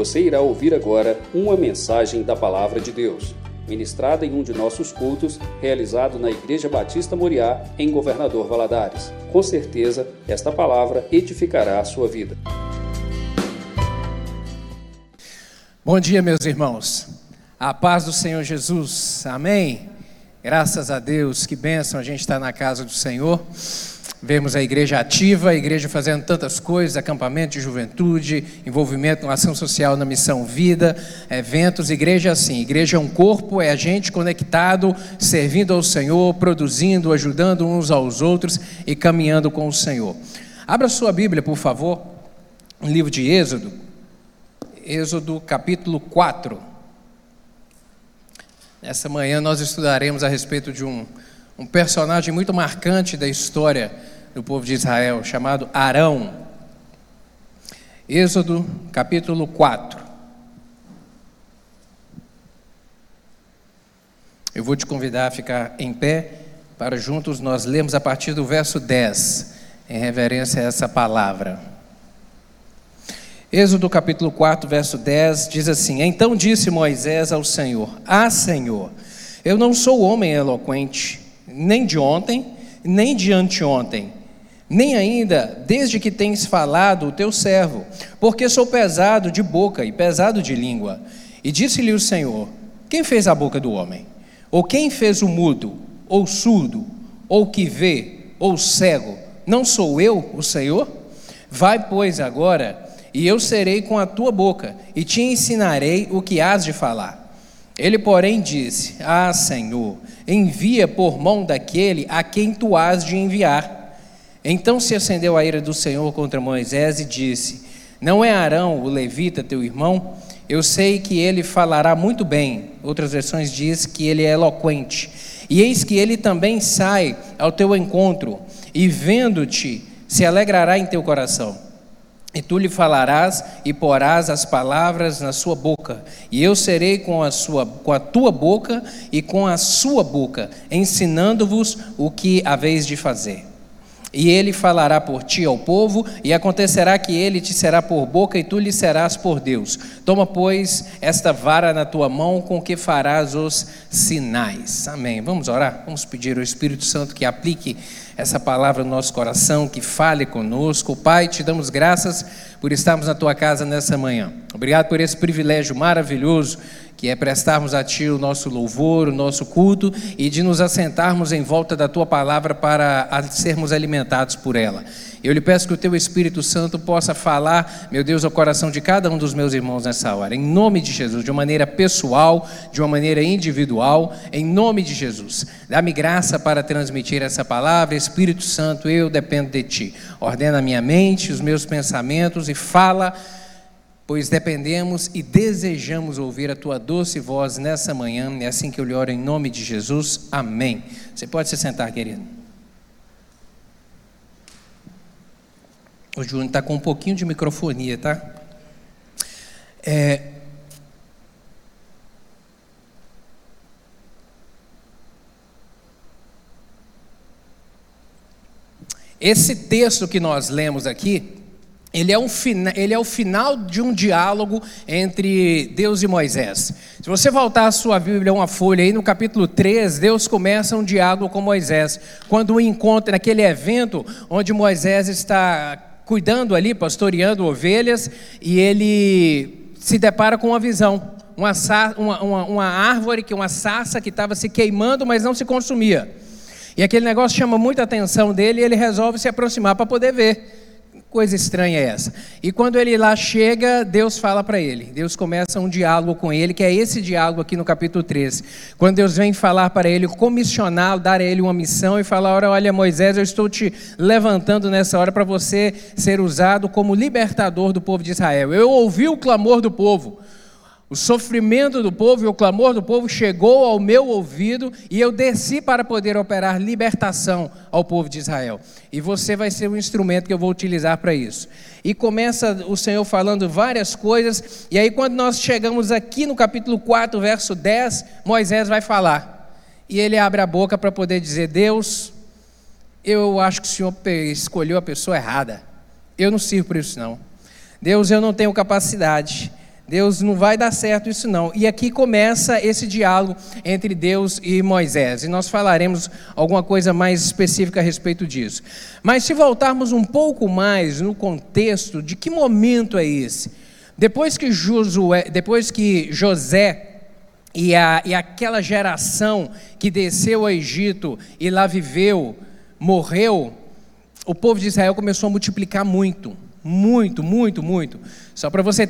Você irá ouvir agora uma mensagem da Palavra de Deus, ministrada em um de nossos cultos, realizado na Igreja Batista Moriá, em Governador Valadares. Com certeza, esta palavra edificará a sua vida. Bom dia, meus irmãos. A paz do Senhor Jesus. Amém. Graças a Deus, que bênção a gente estar na casa do Senhor. Vemos a igreja ativa, a igreja fazendo tantas coisas, acampamento de juventude, envolvimento com ação social na missão vida, eventos, igreja assim, igreja é um corpo, é a gente conectado, servindo ao Senhor, produzindo, ajudando uns aos outros e caminhando com o Senhor. Abra sua Bíblia, por favor, no livro de Êxodo, Êxodo capítulo 4. Nessa manhã nós estudaremos a respeito de um um personagem muito marcante da história do povo de Israel, chamado Arão. Êxodo capítulo 4. Eu vou te convidar a ficar em pé para juntos nós lermos a partir do verso 10, em reverência a essa palavra. Êxodo capítulo 4, verso 10 diz assim: Então disse Moisés ao Senhor: Ah, Senhor, eu não sou homem eloquente nem de ontem, nem de anteontem, nem ainda desde que tens falado o teu servo, porque sou pesado de boca e pesado de língua. E disse-lhe o Senhor: Quem fez a boca do homem? Ou quem fez o mudo, ou surdo, ou que vê, ou cego? Não sou eu, o Senhor? Vai, pois, agora, e eu serei com a tua boca, e te ensinarei o que hás de falar. Ele, porém, disse: Ah, Senhor, envia por mão daquele a quem tu has de enviar. Então se acendeu a ira do Senhor contra Moisés e disse: Não é Arão, o levita, teu irmão? Eu sei que ele falará muito bem. Outras versões diz que ele é eloquente. E eis que ele também sai ao teu encontro, e vendo-te, se alegrará em teu coração. E tu lhe falarás e porás as palavras na sua boca, e eu serei com a, sua, com a tua boca e com a sua boca, ensinando-vos o que haveis de fazer. E ele falará por ti ao povo, e acontecerá que ele te será por boca, e tu lhe serás por Deus. Toma, pois, esta vara na tua mão, com que farás os sinais. Amém. Vamos orar? Vamos pedir ao Espírito Santo que aplique essa palavra no nosso coração, que fale conosco. Pai, te damos graças por estarmos na tua casa nessa manhã. Obrigado por esse privilégio maravilhoso que é prestarmos a Ti o nosso louvor, o nosso culto e de nos assentarmos em volta da Tua palavra para sermos alimentados por ela. Eu lhe peço que o Teu Espírito Santo possa falar, meu Deus, ao coração de cada um dos meus irmãos nessa hora, em nome de Jesus, de uma maneira pessoal, de uma maneira individual, em nome de Jesus. Dá-me graça para transmitir essa palavra, Espírito Santo, eu dependo de Ti. Ordena a minha mente, os meus pensamentos e fala pois dependemos e desejamos ouvir a tua doce voz nessa manhã. É assim que eu lhe oro em nome de Jesus. Amém. Você pode se sentar, querido. O Júnior está com um pouquinho de microfonia, tá? É, Esse texto que nós lemos aqui, ele é, um, ele é o final de um diálogo entre Deus e Moisés. Se você voltar a sua Bíblia, uma folha aí, no capítulo 3, Deus começa um diálogo com Moisés. Quando o encontra naquele evento onde Moisés está cuidando ali, pastoreando ovelhas, e ele se depara com uma visão. Uma, uma, uma, árvore, que uma sarça que estava se queimando, mas não se consumia. E aquele negócio chama muita atenção dele e ele resolve se aproximar para poder ver coisa estranha é essa? E quando ele lá chega, Deus fala para ele. Deus começa um diálogo com ele, que é esse diálogo aqui no capítulo 13. Quando Deus vem falar para ele, comissioná-lo, dar a ele uma missão e falar: Olha, Moisés, eu estou te levantando nessa hora para você ser usado como libertador do povo de Israel. Eu ouvi o clamor do povo. O sofrimento do povo e o clamor do povo chegou ao meu ouvido e eu desci para poder operar libertação ao povo de Israel. E você vai ser o instrumento que eu vou utilizar para isso. E começa o Senhor falando várias coisas, e aí quando nós chegamos aqui no capítulo 4, verso 10, Moisés vai falar. E ele abre a boca para poder dizer: Deus, eu acho que o Senhor escolheu a pessoa errada. Eu não sirvo por isso, não. Deus, eu não tenho capacidade. Deus não vai dar certo isso não. E aqui começa esse diálogo entre Deus e Moisés. E nós falaremos alguma coisa mais específica a respeito disso. Mas se voltarmos um pouco mais no contexto de que momento é esse? Depois que Josué, depois que José e, a, e aquela geração que desceu ao Egito e lá viveu, morreu, o povo de Israel começou a multiplicar muito. Muito, muito, muito. Só para você,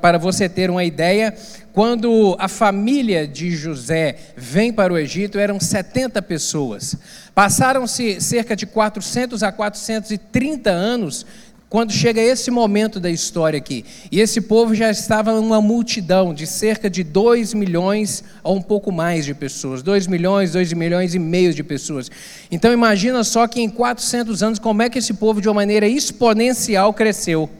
para você ter uma ideia, quando a família de José vem para o Egito, eram 70 pessoas. Passaram-se cerca de 400 a 430 anos quando chega esse momento da história aqui, e esse povo já estava numa multidão de cerca de 2 milhões ou um pouco mais de pessoas, 2 milhões, 2 milhões e meio de pessoas. Então imagina só que em 400 anos como é que esse povo de uma maneira exponencial cresceu.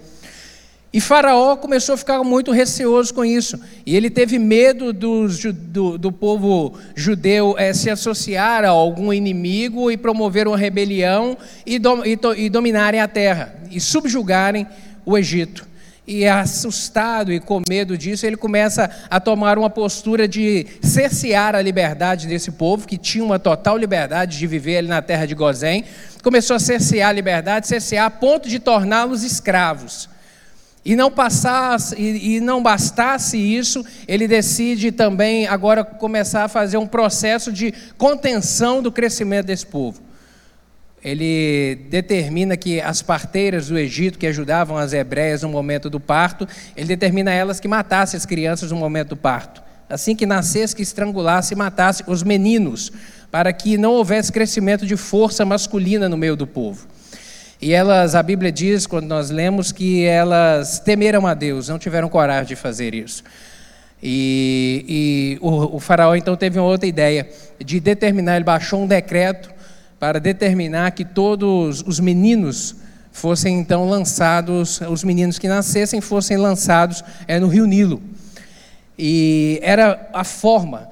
E Faraó começou a ficar muito receoso com isso. E ele teve medo do, do, do povo judeu é, se associar a algum inimigo e promover uma rebelião e, dom, e, e dominarem a terra e subjugarem o Egito. E assustado e com medo disso, ele começa a tomar uma postura de cercear a liberdade desse povo, que tinha uma total liberdade de viver ali na terra de Gozém. Começou a cercear a liberdade, cercear a ponto de torná-los escravos. E não passasse, e, e não bastasse isso, ele decide também agora começar a fazer um processo de contenção do crescimento desse povo. Ele determina que as parteiras do Egito que ajudavam as hebreias no momento do parto, ele determina elas que matassem as crianças no momento do parto. Assim que nascesse, que estrangulasse e matasse os meninos, para que não houvesse crescimento de força masculina no meio do povo. E elas, a Bíblia diz, quando nós lemos, que elas temeram a Deus, não tiveram coragem de fazer isso. E, e o, o, faraó então teve uma outra ideia de determinar, ele baixou um decreto para determinar que todos os meninos fossem então lançados, os meninos que nascessem fossem lançados é, no rio Nilo. E era a forma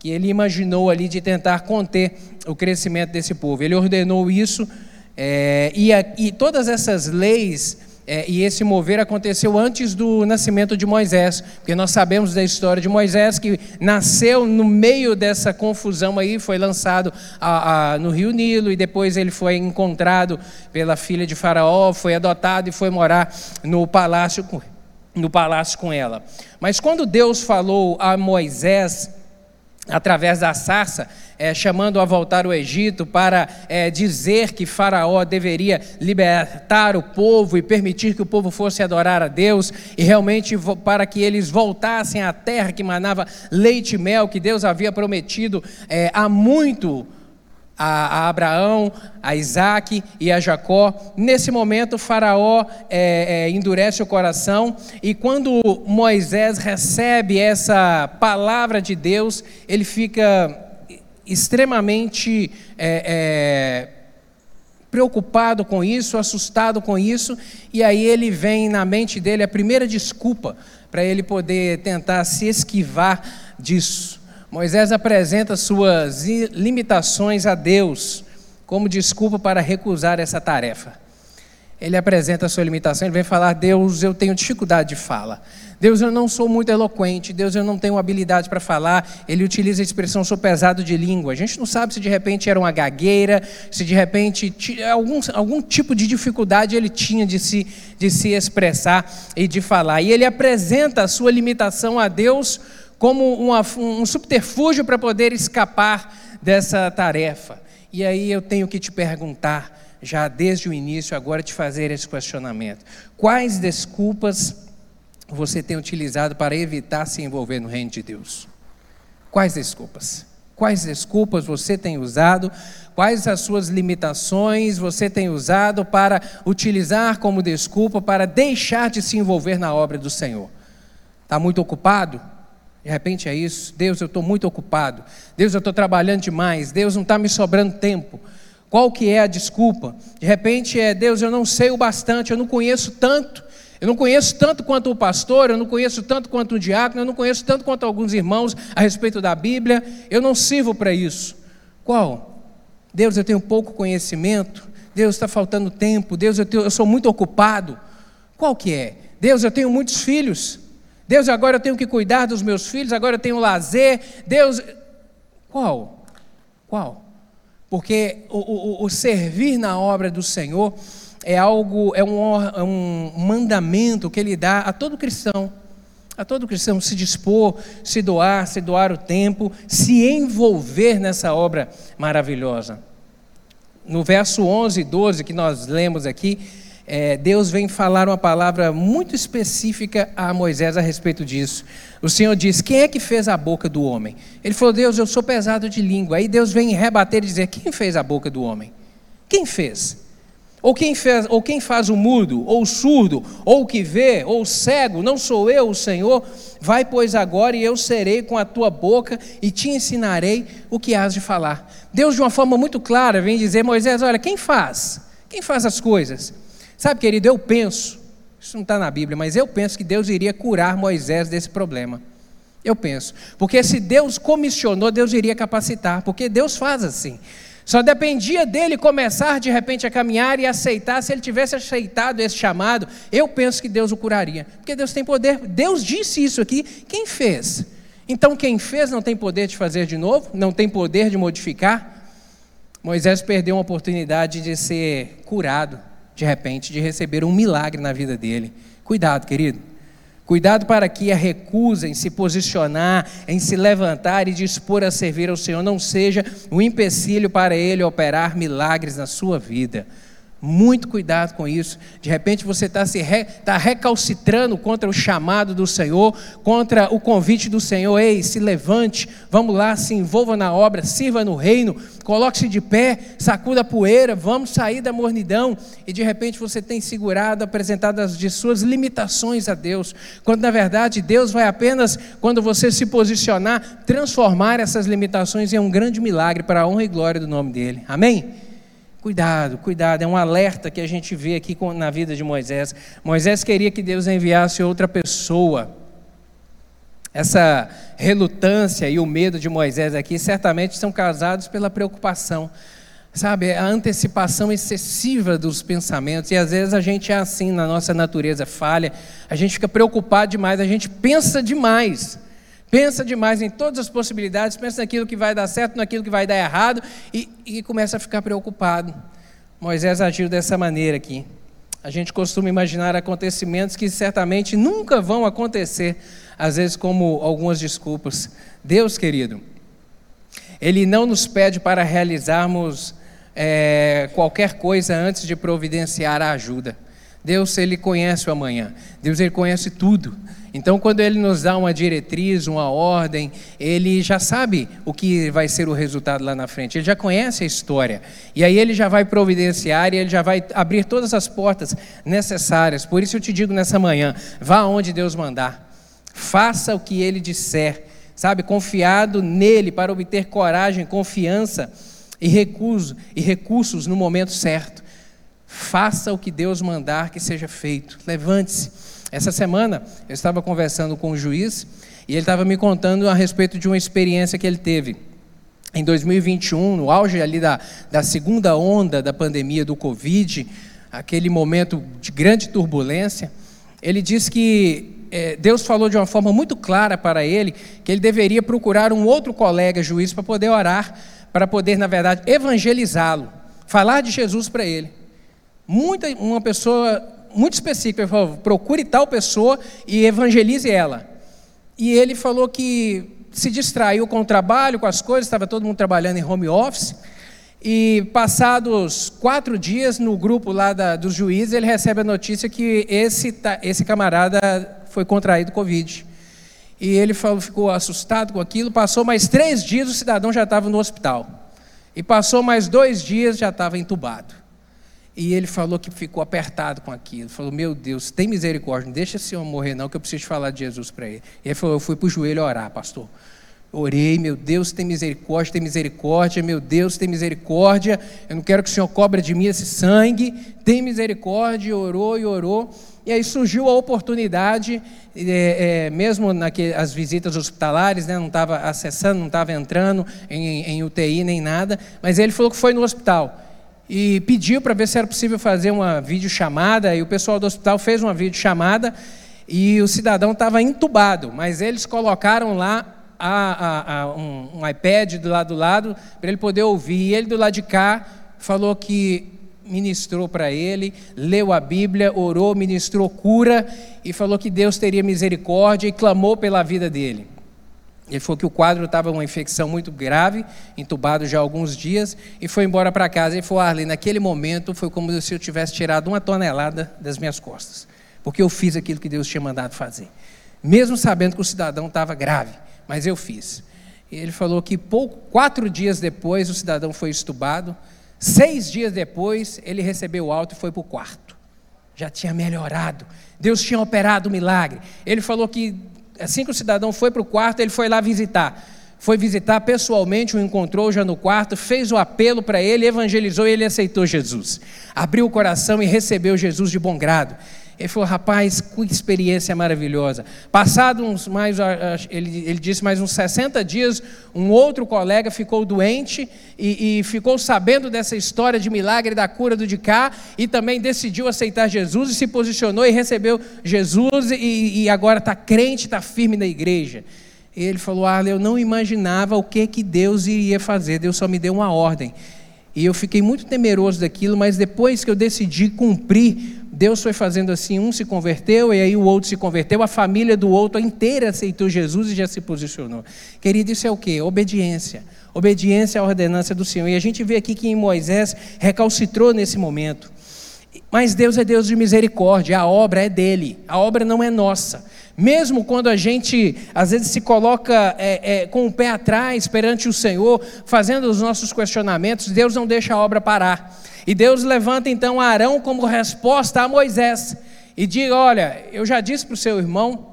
que ele imaginou ali de tentar conter o crescimento desse povo. Ele ordenou isso é, e, a, e, todas essas leis é, e esse mover aconteceu antes do nascimento de Moisés, porque nós sabemos da história de Moisés que nasceu no meio dessa confusão aí, foi lançado a, a, no Rio Nilo e depois ele foi encontrado pela filha de Faraó, foi adotado e foi morar no palácio no palácio com ela. Mas quando Deus falou a Moisés através da sarça, é, chamando a voltar ao Egito para é, dizer que Faraó deveria libertar o povo e permitir que o povo fosse adorar a Deus, e realmente para que eles voltassem à terra que manava leite e mel, que Deus havia prometido é, há muito a, a, Abraão, a Isaac e a Jacó. Nesse momento, Faraó é, é, endurece o coração, e quando Moisés recebe essa palavra de Deus, ele fica extremamente é, é, preocupado com isso, assustado com isso, e aí ele vem na mente dele a primeira desculpa para ele poder tentar se esquivar disso. Moisés apresenta suas limitações a Deus como desculpa para recusar essa tarefa. Ele apresenta a sua limitação, ele vem falar: Deus, eu tenho dificuldade de fala. Deus, eu não sou muito eloquente. Deus, eu não tenho habilidade para falar. Ele utiliza a expressão sou pesado de língua. A gente não sabe se de repente era uma gagueira, se de repente algum, algum tipo de dificuldade ele tinha de se, de se expressar e de falar. E ele apresenta a sua limitação a Deus como uma, um subterfúgio para poder escapar dessa tarefa. E aí eu tenho que te perguntar já desde o início, agora te fazer esse questionamento. Quais desculpas você tem utilizado para evitar se envolver no reino de Deus? Quais desculpas? Quais desculpas você tem usado? Quais as suas limitações você tem usado para utilizar como desculpa para deixar de se envolver na obra do Senhor? Está muito ocupado? De repente é isso. Deus, eu estou muito ocupado. Deus, eu estou trabalhando demais. Deus, não está me sobrando tempo. Qual que é a desculpa? De repente é, Deus, eu não sei o bastante, eu não conheço tanto. Eu não conheço tanto quanto o pastor, eu não conheço tanto quanto o diácono, eu não conheço tanto quanto alguns irmãos a respeito da Bíblia, eu não sirvo para isso. Qual? Deus, eu tenho pouco conhecimento, Deus está faltando tempo, Deus, eu, tenho, eu sou muito ocupado. Qual que é? Deus, eu tenho muitos filhos. Deus, agora eu tenho que cuidar dos meus filhos, agora eu tenho lazer. Deus. Qual? Qual? Porque o, o, o servir na obra do Senhor é algo, é um, é um mandamento que ele dá a todo cristão. A todo cristão se dispor, se doar, se doar o tempo, se envolver nessa obra maravilhosa. No verso 11 e 12 que nós lemos aqui, é, Deus vem falar uma palavra muito específica a Moisés a respeito disso. O Senhor diz: Quem é que fez a boca do homem? Ele falou: Deus, eu sou pesado de língua. Aí Deus vem rebater e dizer: Quem fez a boca do homem? Quem fez? Ou quem, fez, ou quem faz o mudo, ou o surdo, ou o que vê, ou o cego, não sou eu o Senhor? Vai, pois, agora e eu serei com a tua boca e te ensinarei o que has de falar. Deus, de uma forma muito clara, vem dizer: Moisés, olha, quem faz? Quem faz as coisas? Sabe, querido, eu penso, isso não está na Bíblia, mas eu penso que Deus iria curar Moisés desse problema. Eu penso. Porque se Deus comissionou, Deus iria capacitar, porque Deus faz assim. Só dependia dele começar de repente a caminhar e aceitar. Se ele tivesse aceitado esse chamado, eu penso que Deus o curaria. Porque Deus tem poder. Deus disse isso aqui. Quem fez? Então, quem fez não tem poder de fazer de novo? Não tem poder de modificar? Moisés perdeu uma oportunidade de ser curado, de repente, de receber um milagre na vida dele. Cuidado, querido. Cuidado para que a recusa em se posicionar, em se levantar e dispor a servir ao Senhor não seja um empecilho para Ele operar milagres na sua vida. Muito cuidado com isso. De repente você está se re, tá recalcitrando contra o chamado do Senhor, contra o convite do Senhor. Ei, se levante, vamos lá, se envolva na obra, sirva no reino, coloque-se de pé, sacuda a poeira, vamos sair da mornidão. E de repente você tem segurado, apresentado as de suas limitações a Deus, quando na verdade Deus vai apenas, quando você se posicionar, transformar essas limitações em um grande milagre para a honra e glória do nome dEle. Amém? Cuidado, cuidado, é um alerta que a gente vê aqui na vida de Moisés. Moisés queria que Deus enviasse outra pessoa. Essa relutância e o medo de Moisés aqui certamente são causados pela preocupação, sabe? A antecipação excessiva dos pensamentos. E às vezes a gente é assim na nossa natureza falha, a gente fica preocupado demais, a gente pensa demais. Pensa demais em todas as possibilidades, pensa naquilo que vai dar certo, naquilo que vai dar errado e, e começa a ficar preocupado. Moisés agiu dessa maneira aqui. A gente costuma imaginar acontecimentos que certamente nunca vão acontecer, às vezes como algumas desculpas. Deus, querido, Ele não nos pede para realizarmos é, qualquer coisa antes de providenciar a ajuda. Deus, Ele conhece o amanhã. Deus, Ele conhece tudo. Então, quando ele nos dá uma diretriz, uma ordem, ele já sabe o que vai ser o resultado lá na frente, ele já conhece a história. E aí ele já vai providenciar e ele já vai abrir todas as portas necessárias. Por isso eu te digo nessa manhã: vá onde Deus mandar, faça o que ele disser, sabe, confiado nele para obter coragem, confiança e recurso, e recursos no momento certo. Faça o que Deus mandar que seja feito. Levante-se essa semana eu estava conversando com o juiz e ele estava me contando a respeito de uma experiência que ele teve. Em 2021, no auge ali da, da segunda onda da pandemia do Covid, aquele momento de grande turbulência, ele disse que é, Deus falou de uma forma muito clara para ele que ele deveria procurar um outro colega juiz para poder orar, para poder, na verdade, evangelizá-lo, falar de Jesus para ele. Muita, uma pessoa muito específico. Ele falou: procure tal pessoa e evangelize ela. E ele falou que se distraiu com o trabalho, com as coisas, estava todo mundo trabalhando em home office. E passados quatro dias, no grupo lá da, dos juízes, ele recebe a notícia que esse, esse camarada foi contraído Covid. E ele falou, ficou assustado com aquilo. Passou mais três dias, o cidadão já estava no hospital. E passou mais dois dias, já estava entubado. E ele falou que ficou apertado com aquilo. Falou: Meu Deus, tem misericórdia, não deixa esse homem morrer, não, que eu preciso falar de Jesus para ele. E ele falou: Eu fui para o joelho orar, pastor. Orei, meu Deus, tem misericórdia, tem misericórdia, meu Deus, tem misericórdia. Eu não quero que o Senhor cobre de mim esse sangue. Tem misericórdia, orou e orou. E aí surgiu a oportunidade, é, é, mesmo nas visitas hospitalares, né, não estava acessando, não estava entrando em, em UTI nem nada, mas ele falou que foi no hospital e pediu para ver se era possível fazer uma videochamada, e o pessoal do hospital fez uma videochamada, e o cidadão estava entubado, mas eles colocaram lá a, a, a, um, um, iPad do lado do lado para ele poder ouvir. E ele do lado de cá falou que ministrou para ele, leu a Bíblia, orou, ministrou cura e falou que Deus teria misericórdia e clamou pela vida dele. Ele falou que o quadro estava uma infecção muito grave, entubado já há alguns dias, e foi embora para casa. Ele falou: Arlen, naquele momento foi como se eu tivesse tirado uma tonelada das minhas costas, porque eu fiz aquilo que Deus tinha mandado fazer, mesmo sabendo que o cidadão estava grave, mas eu fiz. Ele falou que pouco, quatro dias depois o cidadão foi estubado, seis dias depois ele recebeu alto e foi para o quarto. Já tinha melhorado, Deus tinha operado o milagre. Ele falou que assim que o cidadão foi para o quarto, ele foi lá visitar. Foi visitar pessoalmente, o encontrou já no quarto, fez o apelo para ele, evangelizou e ele aceitou Jesus. Abriu o coração e recebeu Jesus de bom grado. Ele falou, rapaz, que experiência maravilhosa. Passado uns mais, ele, ele disse, mais uns 60 dias, um outro colega ficou doente e, e, ficou sabendo dessa história de milagre da cura do de cá e também decidiu aceitar Jesus e se posicionou e recebeu Jesus e, e agora está crente, está firme na igreja. E ele falou, ah, eu não imaginava o que, que Deus iria fazer, Deus só me deu uma ordem. E eu fiquei muito temeroso daquilo, mas depois que eu decidi cumprir Deus foi fazendo assim, um se converteu e aí o outro se converteu, a família do outro inteira aceitou Jesus e já se posicionou. Querido, isso é o que? Obediência. Obediência à ordenança do Senhor. E a gente vê aqui que em Moisés recalcitrou nesse momento. Mas Deus é Deus de misericórdia, a obra é dele, a obra não é nossa. Mesmo quando a gente às vezes se coloca é, é, com o pé atrás perante o Senhor, fazendo os nossos questionamentos, Deus não deixa a obra parar. E Deus levanta então Arão como resposta a Moisés e diz: Olha, eu já disse para o seu irmão,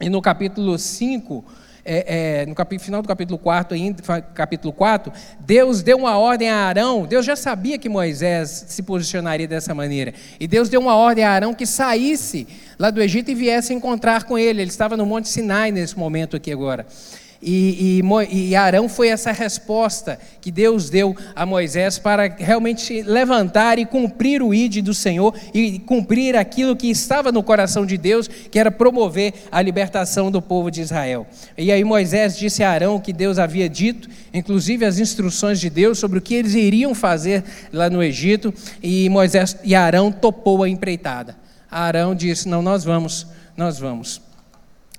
e no capítulo 5, é, é, no capítulo, final do capítulo 4, ainda, capítulo 4, Deus deu uma ordem a Arão, Deus já sabia que Moisés se posicionaria dessa maneira, e Deus deu uma ordem a Arão que saísse lá do Egito e viesse encontrar com ele, ele estava no Monte Sinai nesse momento aqui agora. E, e, e, Arão foi essa resposta que Deus deu a Moisés para realmente levantar e cumprir o ide do Senhor e cumprir aquilo que estava no coração de Deus, que era promover a libertação do povo de Israel. E aí Moisés disse a Arão que Deus havia dito, inclusive as instruções de Deus sobre o que eles iriam fazer lá no Egito, e Moisés e Arão topou a empreitada. Arão disse: "Não, nós vamos, nós vamos".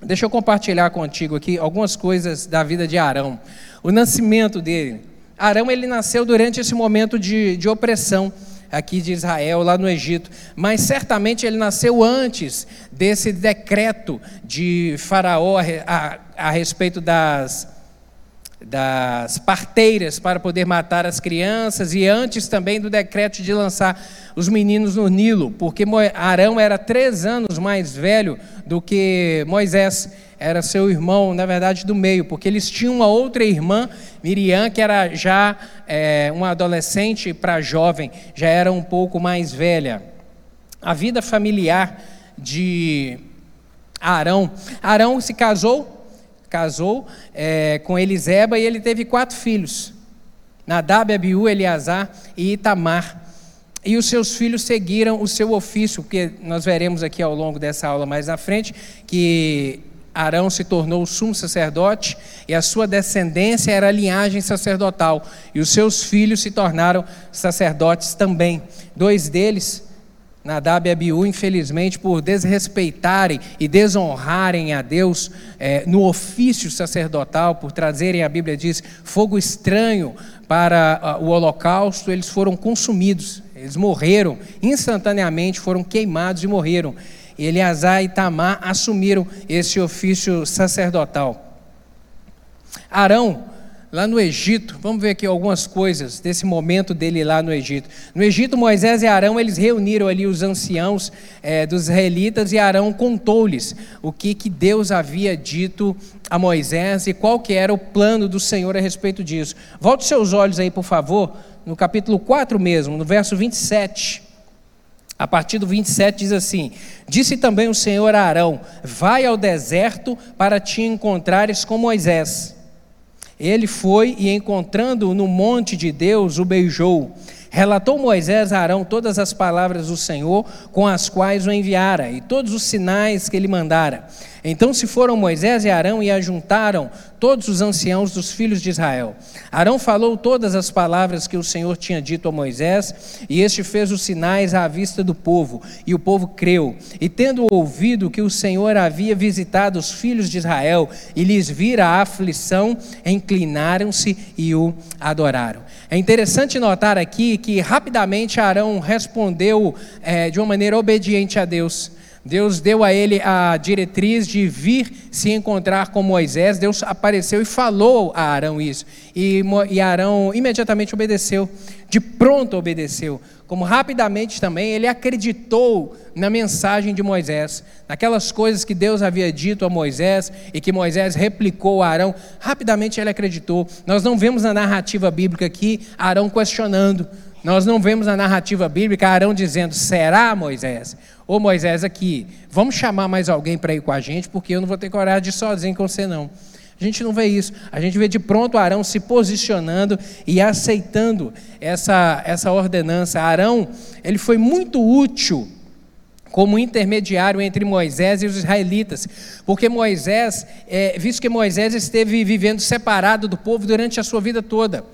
Deixa eu compartilhar contigo aqui algumas coisas da vida de Arão. O nascimento dele. Arão ele nasceu durante esse momento de, de opressão aqui de Israel, lá no Egito, mas certamente ele nasceu antes desse decreto de Faraó a, a, a respeito das das parteiras para poder matar as crianças e antes também do decreto de lançar os meninos no Nilo, porque Arão era três anos mais velho do que Moisés, era seu irmão, na verdade, do meio, porque eles tinham uma outra irmã, Miriam, que era já é, uma adolescente para jovem, já era um pouco mais velha. A vida familiar de Arão, Arão se casou casou é, com Eliseba e ele teve quatro filhos: Nadab, Abiú, Eleazar e Itamar. E os seus filhos seguiram o seu ofício, porque nós veremos aqui ao longo dessa aula mais à frente que Arão se tornou sumo sacerdote e a sua descendência era a linhagem sacerdotal, e os seus filhos se tornaram sacerdotes também. Dois deles Nadab e Abiú, infelizmente, por desrespeitarem e desonrarem a Deus é, no ofício sacerdotal, por trazerem, a Bíblia diz, fogo estranho para uh, o holocausto, eles foram consumidos, eles morreram instantaneamente, foram queimados e morreram. E Eleazar e Tamar assumiram esse ofício sacerdotal. Arão lá no Egito, vamos ver aqui algumas coisas desse momento dele lá no Egito. No Egito, Moisés e Arão, eles reuniram ali os anciãos é, dos israelitas e Arão contou-lhes o que, que Deus havia dito a Moisés e qual que era o plano do Senhor a respeito disso. Volte seus olhos aí, por favor, no capítulo 4 mesmo, no verso 27. A partir do 27 diz assim: Disse também o Senhor a Arão: Vai ao deserto para te encontrares com Moisés ele foi e, encontrando-o no monte de Deus, o beijou. Relatou Moisés a Arão todas as palavras do Senhor com as quais o enviara e todos os sinais que ele mandara. Então se foram Moisés e Arão e ajuntaram todos os anciãos dos filhos de Israel. Arão falou todas as palavras que o Senhor tinha dito a Moisés, e este fez os sinais à vista do povo, e o povo creu. E tendo ouvido que o Senhor havia visitado os filhos de Israel e lhes vira a aflição, inclinaram-se e o adoraram. É interessante notar aqui que rapidamente Arão respondeu é, de uma maneira obediente a Deus. Deus deu a ele a diretriz de vir se encontrar com Moisés. Deus apareceu e falou a Arão isso. E, e Arão imediatamente obedeceu, de pronto obedeceu. Como rapidamente também ele acreditou na mensagem de Moisés, naquelas coisas que Deus havia dito a Moisés e que Moisés replicou a Arão. Rapidamente ele acreditou. Nós não vemos na narrativa bíblica aqui Arão questionando. Nós não vemos na narrativa bíblica Arão dizendo: será Moisés? Ô Moisés, aqui, vamos chamar mais alguém para ir com a gente, porque eu não vou ter coragem de ir sozinho com você, não. A gente não vê isso. A gente vê de pronto Arão se posicionando e aceitando essa, essa ordenança. Arão, ele foi muito útil como intermediário entre Moisés e os israelitas, porque Moisés, é, visto que Moisés esteve vivendo separado do povo durante a sua vida toda,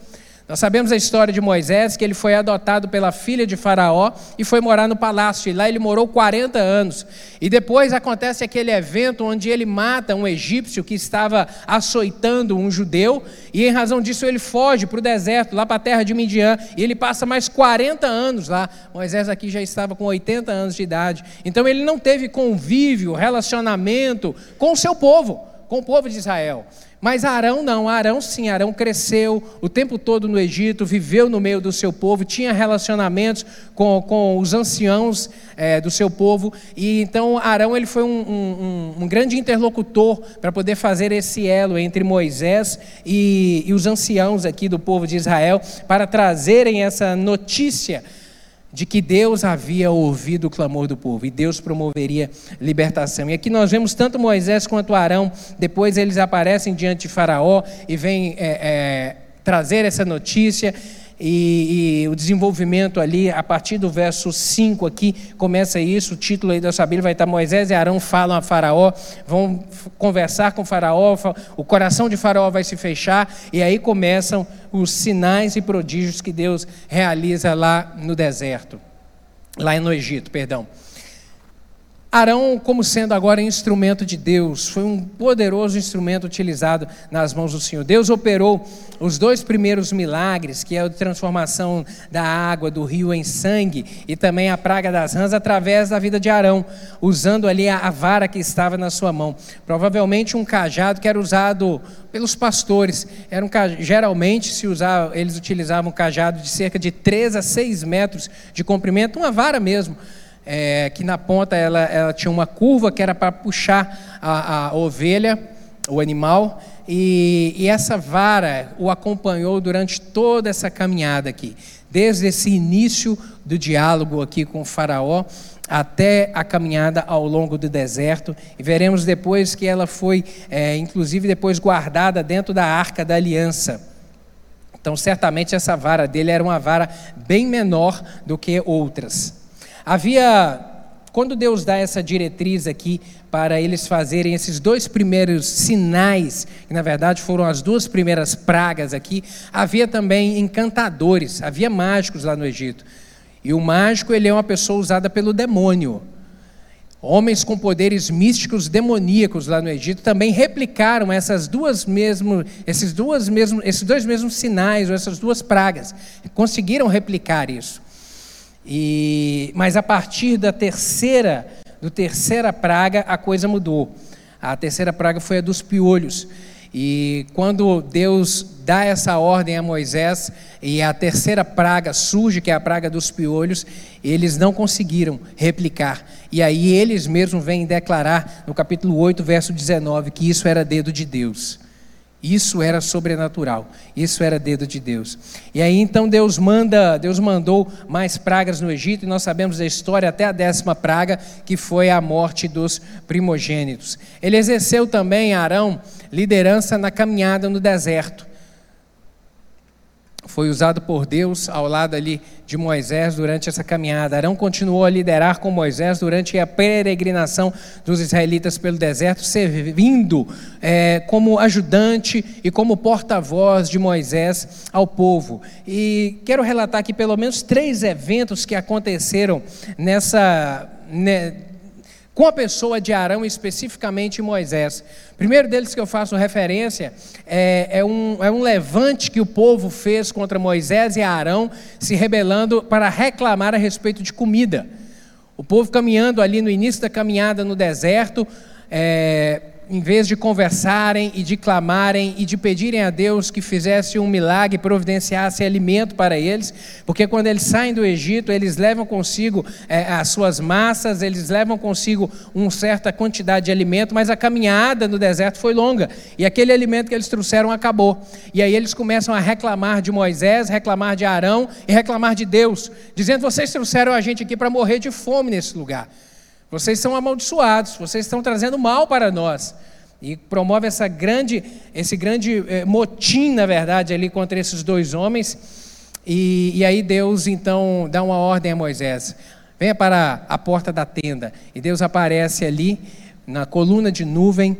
nós sabemos a história de Moisés, que ele foi adotado pela filha de Faraó e foi morar no palácio. E lá ele morou 40 anos. E depois acontece aquele evento onde ele mata um egípcio que estava açoitando um judeu. E em razão disso ele foge para o deserto, lá para a terra de Midian. E ele passa mais 40 anos lá. Moisés aqui já estava com 80 anos de idade. Então ele não teve convívio, relacionamento com o seu povo, com o povo de Israel. Mas Arão não, Arão sim, Arão cresceu o tempo todo no Egito, viveu no meio do seu povo, tinha relacionamentos com, com os anciãos é, do seu povo, e então Arão ele foi um, um, um grande interlocutor para poder fazer esse elo entre Moisés e, e os anciãos aqui do povo de Israel, para trazerem essa notícia de que Deus havia ouvido o clamor do povo e Deus promoveria libertação. E aqui nós vemos tanto Moisés quanto Arão, depois eles aparecem diante de Faraó e vêm é, é, trazer essa notícia e, e, o desenvolvimento ali, a partir do verso 5 aqui, começa isso, o título aí da sua Bíblia vai estar Moisés e Arão falam a Faraó, vão conversar com Faraó, o coração de Faraó vai se fechar, e aí começam os sinais e prodígios que Deus realiza lá no deserto, lá no Egito, perdão. Arão, como sendo agora instrumento de Deus, foi um poderoso instrumento utilizado nas mãos do Senhor. Deus operou os dois primeiros milagres, que é a transformação da água do rio em sangue e também a praga das rãs, através da vida de Arão, usando ali a vara que estava na sua mão. Provavelmente um cajado que era usado pelos pastores. Era um, geralmente se usava, eles utilizavam um cajado de cerca de 3 a 6 metros de comprimento, uma vara mesmo é, que na ponta ela, ela, tinha uma curva que era para puxar a, a, ovelha, o animal, e, e essa vara o acompanhou durante toda essa caminhada aqui, desde esse início do diálogo aqui com o Faraó até a caminhada ao longo do deserto, e veremos depois que ela foi, é, inclusive, depois guardada dentro da arca da aliança. Então, certamente, essa vara dele era uma vara bem menor do que outras. Havia, quando Deus dá essa diretriz aqui para eles fazerem esses dois primeiros sinais, que na verdade foram as duas primeiras pragas aqui, havia também encantadores, havia mágicos lá no Egito. E o mágico, ele é uma pessoa usada pelo demônio. Homens com poderes místicos demoníacos lá no Egito também replicaram essas duas mesmo, esses, duas mesmo, esses dois mesmos sinais, ou essas duas pragas. Conseguiram replicar isso. E, mas a partir da terceira, do terceira praga, a coisa mudou. A terceira praga foi a dos piolhos. E quando Deus dá essa ordem a Moisés e a terceira praga surge, que é a praga dos piolhos, eles não conseguiram replicar. E aí eles mesmos vêm declarar no capítulo 8, verso 19, que isso era dedo de Deus. Isso era sobrenatural. Isso era dedo de Deus. E aí então Deus manda, Deus mandou mais pragas no Egito e nós sabemos a história até a décima praga, que foi a morte dos primogênitos. Ele exerceu também Arão liderança na caminhada no deserto. Foi usado por Deus ao lado ali de Moisés durante essa caminhada. Arão continuou a liderar com Moisés durante a peregrinação dos israelitas pelo deserto, servindo é, como ajudante e como porta-voz de Moisés ao povo. E quero relatar aqui pelo menos três eventos que aconteceram nessa. Né, com a pessoa de Arão, especificamente Moisés. O primeiro deles que eu faço referência é, é, um, é um levante que o povo fez contra Moisés e Arão, se rebelando para reclamar a respeito de comida. O povo caminhando ali no início da caminhada no deserto, é, em vez de conversarem e de clamarem e de pedirem a Deus que fizesse um milagre, providenciasse alimento para eles, porque quando eles saem do Egito, eles levam consigo é, as suas massas, eles levam consigo uma certa quantidade de alimento, mas a caminhada no deserto foi longa e aquele alimento que eles trouxeram acabou. E aí eles começam a reclamar de Moisés, reclamar de Arão e reclamar de Deus, dizendo: vocês trouxeram a gente aqui para morrer de fome nesse lugar. Vocês são amaldiçoados, vocês estão trazendo mal para nós. E promove essa grande, esse grande eh, motim, na verdade, ali contra esses dois homens. E, e aí Deus então dá uma ordem a Moisés: venha para a porta da tenda. E Deus aparece ali na coluna de nuvem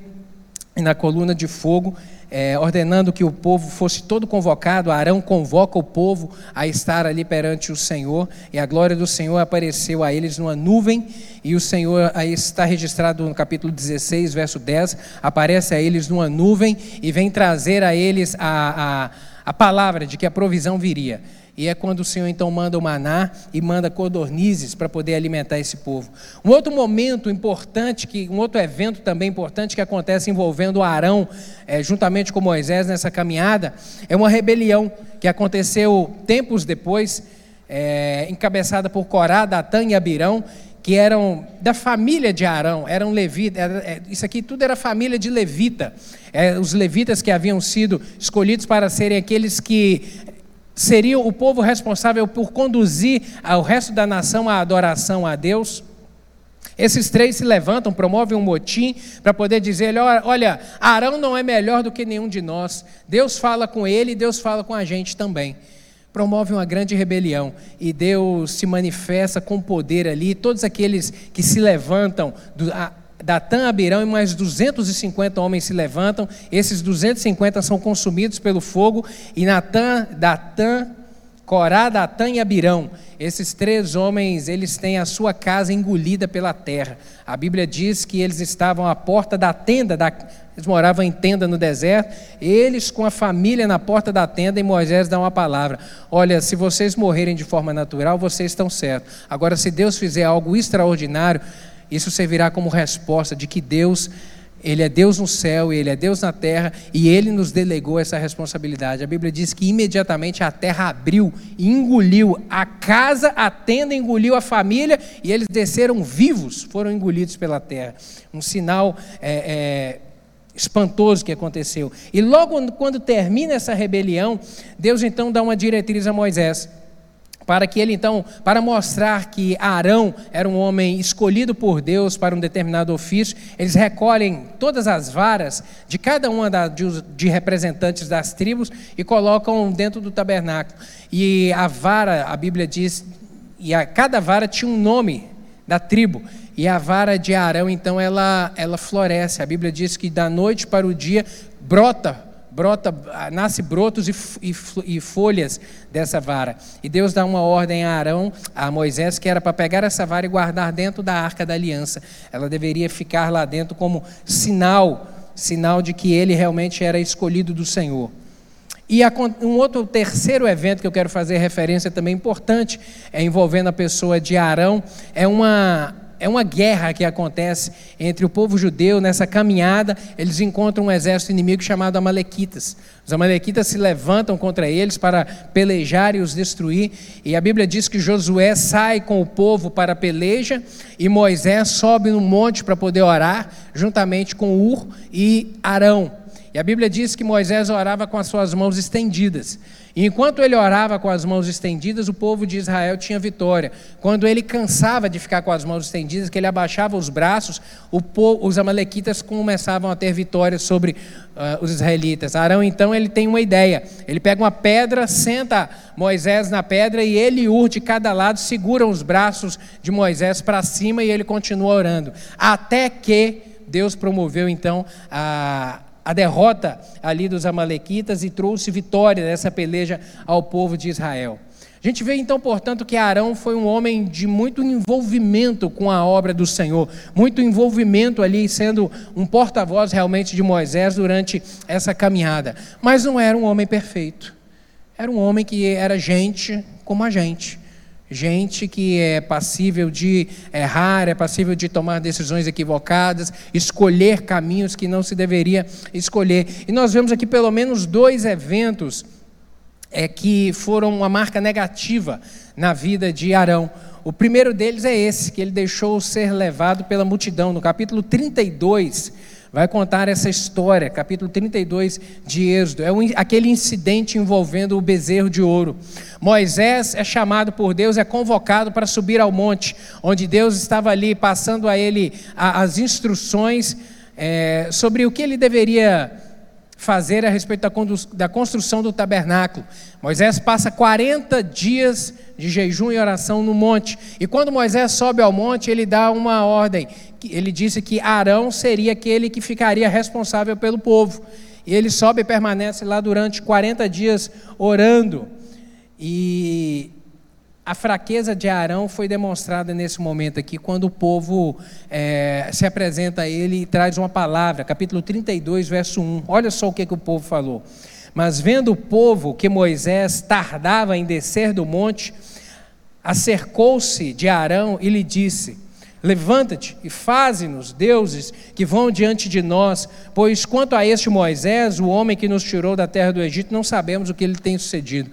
e na coluna de fogo é, ordenando que o povo fosse todo convocado. Arão convoca o povo a estar ali perante o Senhor, e a glória do Senhor apareceu a eles numa nuvem, e o Senhor, aí está registrado no capítulo 16, verso 10, aparece a eles numa nuvem e vem trazer a eles a, a, a palavra de que a provisão viria. E é quando o Senhor então manda o maná e manda codornizes para poder alimentar esse povo. Um outro momento importante, que, um outro evento também importante que acontece envolvendo Arão, é, juntamente com Moisés nessa caminhada, é uma rebelião que aconteceu tempos depois, é, encabeçada por Corá, Datã e Abirão, que eram da família de Arão, eram levitas, era, é, isso aqui tudo era família de levita. É, os levitas que haviam sido escolhidos para serem aqueles que seria o povo responsável por conduzir o resto da nação à adoração a Deus. Esses três se levantam, promovem um motim para poder dizer: olha, Arão não é melhor do que nenhum de nós. Deus fala com ele e Deus fala com a gente também. Promove uma grande rebelião e Deus se manifesta com poder ali. Todos aqueles que se levantam, Datã, Abirão e mais 250 homens se levantam. Esses 250 são consumidos pelo fogo. E Natã, Datã, Corá, Datã e Abirão, esses três homens, eles têm a sua casa engolida pela terra. A Bíblia diz que eles estavam à porta da tenda, da... eles moravam em tenda no deserto, eles com a família na porta da tenda, e Moisés dá uma palavra: Olha, se vocês morrerem de forma natural, vocês estão certos. Agora, se Deus fizer algo extraordinário, isso servirá como resposta de que Deus, Ele é Deus no céu, Ele é Deus na terra, e Ele nos delegou essa responsabilidade. A Bíblia diz que imediatamente a terra abriu e engoliu a casa, a tenda engoliu a família, e eles desceram vivos, foram engolidos pela terra. Um sinal é, é, espantoso que aconteceu. E logo quando termina essa rebelião, Deus então dá uma diretriz a Moisés para que ele então, para mostrar que Arão era um homem escolhido por Deus para um determinado ofício, eles recolhem todas as varas de cada uma da, de, de, representantes das tribos e colocam dentro do tabernáculo. E a vara, a Bíblia diz, e a cada vara tinha um nome da tribo. E a vara de Arão, então, ela, ela floresce. A Bíblia diz que da noite para o dia brota brota, nasce brotos e, e, e, folhas dessa vara. E Deus dá uma ordem a Arão, a Moisés, que era para pegar essa vara e guardar dentro da arca da aliança. Ela deveria ficar lá dentro como sinal, sinal de que ele realmente era escolhido do Senhor. E um outro terceiro evento que eu quero fazer referência também importante, é envolvendo a pessoa de Arão, é uma é uma guerra que acontece entre o povo judeu nessa caminhada. Eles encontram um exército inimigo chamado Amalequitas. Os Amalequitas se levantam contra eles para pelejar e os destruir. E a Bíblia diz que Josué sai com o povo para a peleja e Moisés sobe no monte para poder orar, juntamente com Ur e Arão. E a Bíblia diz que Moisés orava com as suas mãos estendidas. E enquanto ele orava com as mãos estendidas, o povo de Israel tinha vitória. Quando ele cansava de ficar com as mãos estendidas, que ele abaixava os braços, povo, os amalequitas começavam a ter vitória sobre uh, os israelitas. Arão, então, ele tem uma ideia. Ele pega uma pedra, senta Moisés na pedra e ele e Ur de cada lado seguram os braços de Moisés para cima e ele continua orando. Até que Deus promoveu, então, a a derrota ali dos Amalequitas e trouxe vitória nessa peleja ao povo de Israel. A gente vê então, portanto, que Arão foi um homem de muito envolvimento com a obra do Senhor, muito envolvimento ali, sendo um porta-voz realmente de Moisés durante essa caminhada. Mas não era um homem perfeito. Era um homem que era gente como a gente Gente que é passível de errar, é passível de tomar decisões equivocadas, escolher caminhos que não se deveria escolher. E nós vemos aqui pelo menos dois eventos é, que foram uma marca negativa na vida de Arão. O primeiro deles é esse, que ele deixou ser levado pela multidão. No capítulo 32, vai contar essa história, capítulo 32 de Êxodo. É aquele incidente envolvendo o bezerro de ouro. Moisés é chamado por Deus, é convocado para subir ao monte, onde Deus estava ali passando a ele as instruções é, sobre o que ele deveria fazer a respeito da construção do tabernáculo. Moisés passa 40 dias de jejum e oração no monte. E quando Moisés sobe ao monte, ele dá uma ordem. Ele disse que Arão seria aquele que ficaria responsável pelo povo. E ele sobe e permanece lá durante 40 dias orando. E a fraqueza de Arão foi demonstrada nesse momento aqui, quando o povo é, se apresenta a ele e traz uma palavra, capítulo 32, verso 1. Olha só o que, que o povo falou. Mas vendo o povo que Moisés tardava em descer do monte, acercou-se de Arão e lhe disse: Levanta-te e faze-nos deuses que vão diante de nós, pois quanto a este Moisés, o homem que nos tirou da terra do Egito, não sabemos o que ele tem sucedido.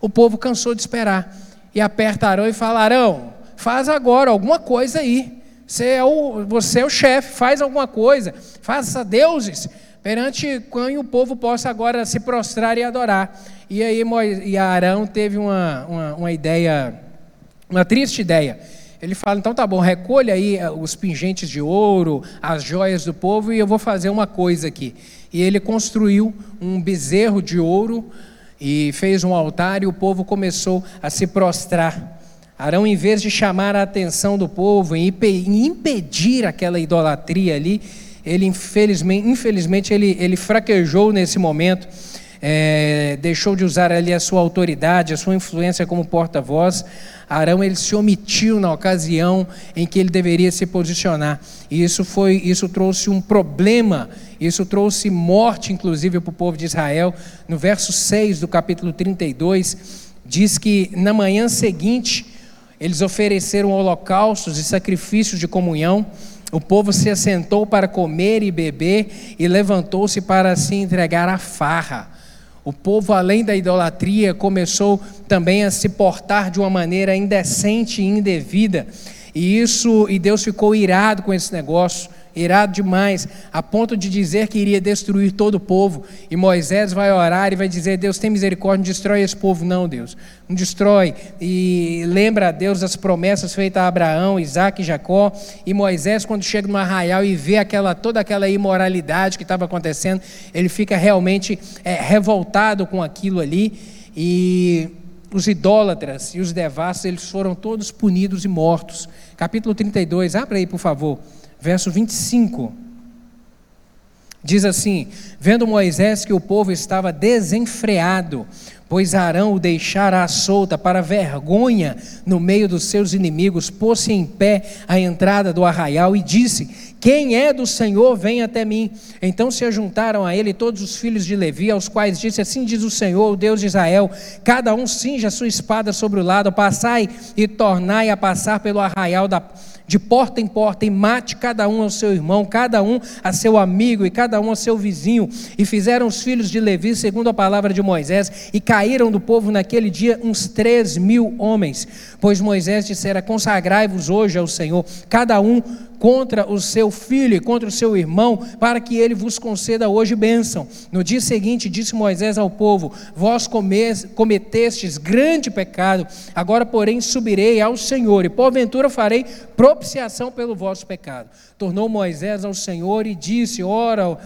O povo cansou de esperar e aperta Arão e fala: Arão, faz agora alguma coisa aí. Você é o, você é o chefe, faz alguma coisa, faça deuses perante quem o povo possa agora se prostrar e adorar. E aí e Arão teve uma, uma, uma ideia, uma triste ideia. Ele fala: então tá bom, recolha aí eh, os pingentes de ouro, as joias do povo, e eu vou fazer uma coisa aqui. E ele construiu um bezerro de ouro e fez um altar e o povo começou a se prostrar. Arão, em vez de chamar a atenção do povo e impedir aquela idolatria ali, ele infelizmente, infelizmente ele, ele fraquejou nesse momento, é, deixou de usar ali a sua autoridade, a sua influência como porta-voz. Arão ele se omitiu na ocasião em que ele deveria se posicionar. E isso foi, isso trouxe um problema, isso trouxe morte inclusive para o povo de Israel. No verso 6 do capítulo 32, diz que na manhã seguinte eles ofereceram holocaustos e sacrifícios de comunhão. O povo se assentou para comer e beber e levantou-se para se entregar à farra. O povo, além da idolatria, começou também a se portar de uma maneira indecente e indevida. E isso, e Deus ficou irado com esse negócio irado demais, a ponto de dizer que iria destruir todo o povo. E Moisés vai orar e vai dizer: Deus tem misericórdia, não destrói esse povo, não, Deus. Não destrói. E lembra a Deus das promessas feitas a Abraão, Isaac e Jacó. E Moisés, quando chega no arraial e vê aquela, toda aquela imoralidade que estava acontecendo, ele fica realmente é, revoltado com aquilo ali. E os idólatras e os devassos, eles foram todos punidos e mortos. Capítulo 32, abra aí, por favor verso 25. Diz assim: Vendo Moisés que o povo estava desenfreado, pois Arão o deixara à solta para vergonha no meio dos seus inimigos, pôs-se em pé à entrada do arraial e disse: Quem é do Senhor, vem até mim. Então se ajuntaram a ele todos os filhos de Levi, aos quais disse: Assim diz o Senhor, o Deus de Israel: Cada um cinja sua espada sobre o lado, passai e tornai a passar pelo arraial da de porta em porta, e mate cada um ao seu irmão, cada um a seu amigo, e cada um a seu vizinho. E fizeram os filhos de Levi, segundo a palavra de Moisés, e caíram do povo naquele dia uns três mil homens. Pois Moisés dissera: Consagrai-vos hoje ao Senhor, cada um contra o seu filho e contra o seu irmão, para que ele vos conceda hoje bênção. No dia seguinte, disse Moisés ao povo: Vós cometestes grande pecado, agora, porém, subirei ao Senhor, e porventura farei propiciação pelo vosso pecado. Tornou Moisés ao Senhor e disse: Ora,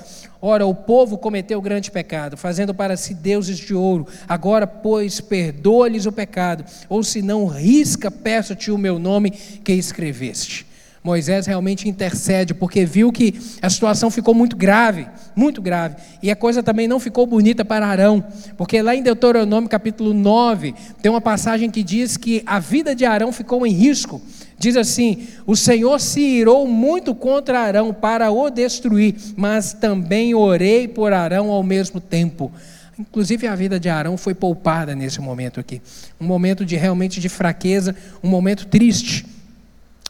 Ora, o povo cometeu grande pecado, fazendo para si deuses de ouro. Agora, pois, perdoa-lhes o pecado, ou se não, risca, peço-te o meu nome que escreveste. Moisés realmente intercede, porque viu que a situação ficou muito grave, muito grave. E a coisa também não ficou bonita para Arão, porque lá em Deuteronômio capítulo 9, tem uma passagem que diz que a vida de Arão ficou em risco. Diz assim: O Senhor se irou muito contra Arão para o destruir, mas também orei por Arão ao mesmo tempo. Inclusive a vida de Arão foi poupada nesse momento aqui. Um momento de realmente de fraqueza, um momento triste.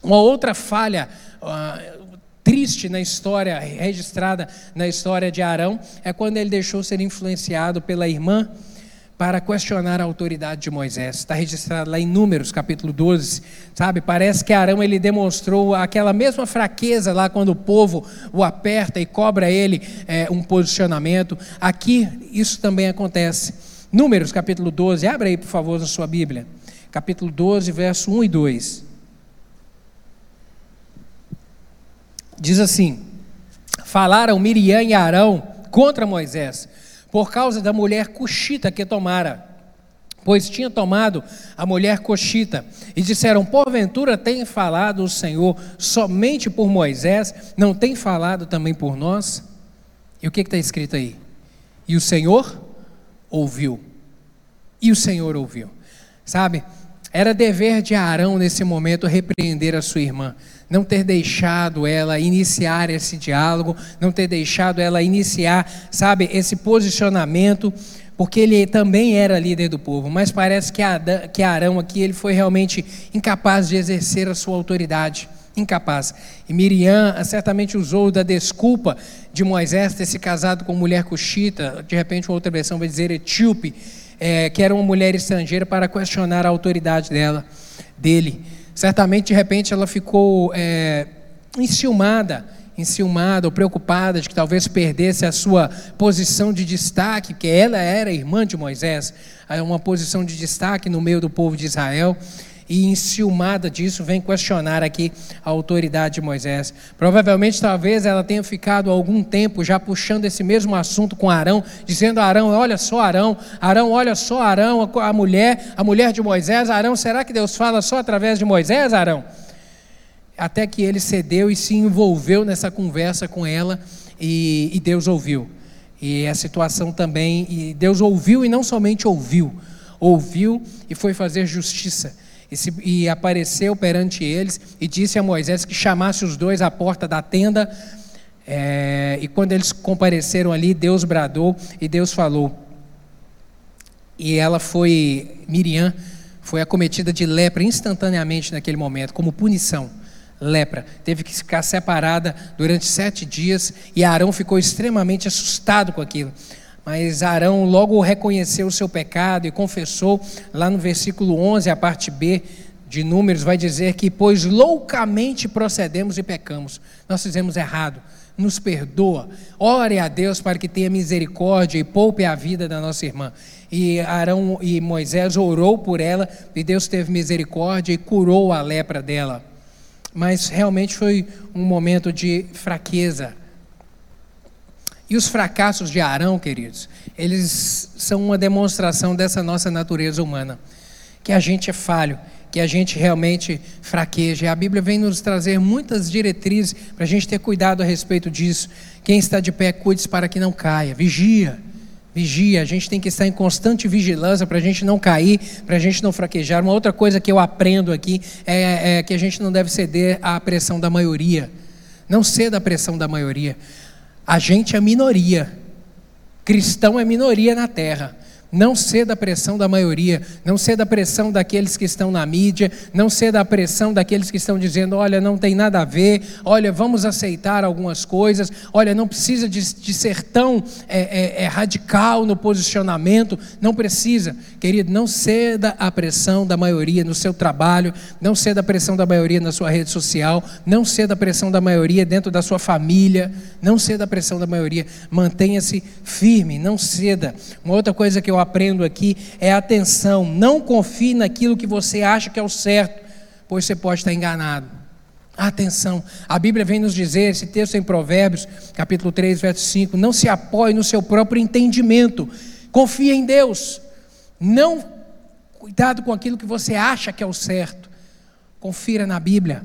Uma outra falha uh, triste na história, registrada na história de Arão, é quando ele deixou ser influenciado pela irmã para questionar a autoridade de Moisés. Está registrado lá em Números, capítulo 12, sabe? Parece que Arão ele demonstrou aquela mesma fraqueza lá quando o povo o aperta e cobra ele é, um posicionamento. Aqui isso também acontece. Números, capítulo 12, abre aí por favor na sua Bíblia. Capítulo 12, verso 1 e 2. Diz assim: Falaram Miriam e Arão contra Moisés, por causa da mulher cuxita que tomara, pois tinha tomado a mulher coxita, e disseram: Porventura tem falado o Senhor somente por Moisés, não tem falado também por nós? E o que está escrito aí? E o Senhor ouviu. E o Senhor ouviu. Sabe? Era dever de Arão nesse momento repreender a sua irmã. Não ter deixado ela iniciar esse diálogo, não ter deixado ela iniciar, sabe, esse posicionamento, porque ele também era líder do povo, mas parece que, que Arão aqui ele foi realmente incapaz de exercer a sua autoridade, incapaz. E Miriam certamente usou da desculpa de Moisés ter se casado com mulher cuxita, de repente uma outra versão vai dizer etíope, é, que era uma mulher estrangeira para questionar a autoridade dela, dele. Certamente, de repente, ela ficou é, enciumada, enciumada ou preocupada de que talvez perdesse a sua posição de destaque, que ela era irmã de Moisés, uma posição de destaque no meio do povo de Israel e enciumada disso, vem questionar aqui a autoridade de Moisés. Provavelmente, talvez ela tenha ficado algum tempo já puxando esse mesmo assunto com Arão, dizendo Arão: olha só Arão, Arão, olha só Arão, a mulher, a mulher de Moisés, Arão, será que Deus fala só através de Moisés, Arão? Até que ele cedeu e se envolveu nessa conversa com ela e, e Deus ouviu. E a situação também, e Deus ouviu e não somente ouviu, ouviu e foi fazer justiça e, se, e apareceu perante eles e disse a Moisés que chamasse os dois à porta da tenda. É, e quando eles compareceram ali, Deus bradou e Deus falou. E ela foi, Miriam, foi acometida de lepra instantaneamente naquele momento, como punição. Lepra. Teve que ficar separada durante sete dias e Arão ficou extremamente assustado com aquilo. Mas Arão logo reconheceu o seu pecado e confessou, lá no versículo 11, a parte B de Números, vai dizer que, pois loucamente procedemos e pecamos, nós fizemos errado, nos perdoa, ore a Deus para que tenha misericórdia e poupe a vida da nossa irmã. E Arão e Moisés orou por ela, e Deus teve misericórdia e curou a lepra dela. Mas realmente foi um momento de fraqueza e os fracassos de Arão, queridos, eles são uma demonstração dessa nossa natureza humana, que a gente é falho, que a gente realmente fraqueja. E a Bíblia vem nos trazer muitas diretrizes para a gente ter cuidado a respeito disso. Quem está de pé, cuide para que não caia. Vigia, vigia. A gente tem que estar em constante vigilância para a gente não cair, para a gente não fraquejar. Uma outra coisa que eu aprendo aqui é, é que a gente não deve ceder à pressão da maioria. Não ceda à pressão da maioria. A gente é minoria. Cristão é minoria na terra. Não ceda à pressão da maioria, não ceda à pressão daqueles que estão na mídia, não ceda à pressão daqueles que estão dizendo: olha, não tem nada a ver, olha, vamos aceitar algumas coisas, olha, não precisa de, de ser tão é, é, radical no posicionamento, não precisa. Querido, não ceda à pressão da maioria no seu trabalho, não ceda à pressão da maioria na sua rede social, não ceda à pressão da maioria dentro da sua família, não ceda à pressão da maioria, mantenha-se firme, não ceda. Uma outra coisa que eu aprendo aqui é atenção, não confie naquilo que você acha que é o certo, pois você pode estar enganado. Atenção, a Bíblia vem nos dizer, esse texto em Provérbios, capítulo 3, verso 5, não se apoie no seu próprio entendimento, confie em Deus, não cuidado com aquilo que você acha que é o certo, confira na Bíblia,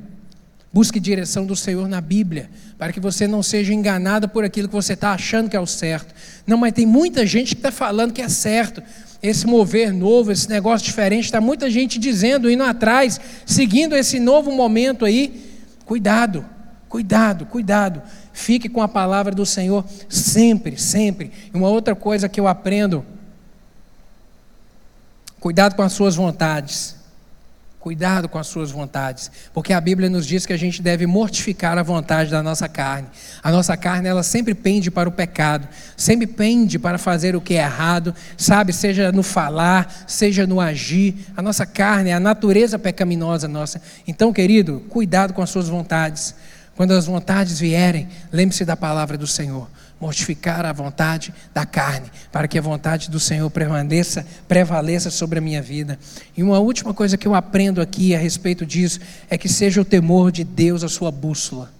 busque direção do Senhor na Bíblia, para que você não seja enganado por aquilo que você está achando que é o certo. Não, mas tem muita gente que está falando que é certo. Esse mover novo, esse negócio diferente, está muita gente dizendo, indo atrás, seguindo esse novo momento aí. Cuidado, cuidado, cuidado. Fique com a palavra do Senhor sempre, sempre. E uma outra coisa que eu aprendo: cuidado com as suas vontades. Cuidado com as suas vontades, porque a Bíblia nos diz que a gente deve mortificar a vontade da nossa carne. A nossa carne, ela sempre pende para o pecado, sempre pende para fazer o que é errado, sabe? Seja no falar, seja no agir. A nossa carne é a natureza pecaminosa nossa. Então, querido, cuidado com as suas vontades. Quando as vontades vierem, lembre-se da palavra do Senhor mortificar a vontade da carne, para que a vontade do Senhor permaneça, prevaleça sobre a minha vida. E uma última coisa que eu aprendo aqui a respeito disso é que seja o temor de Deus a sua bússola.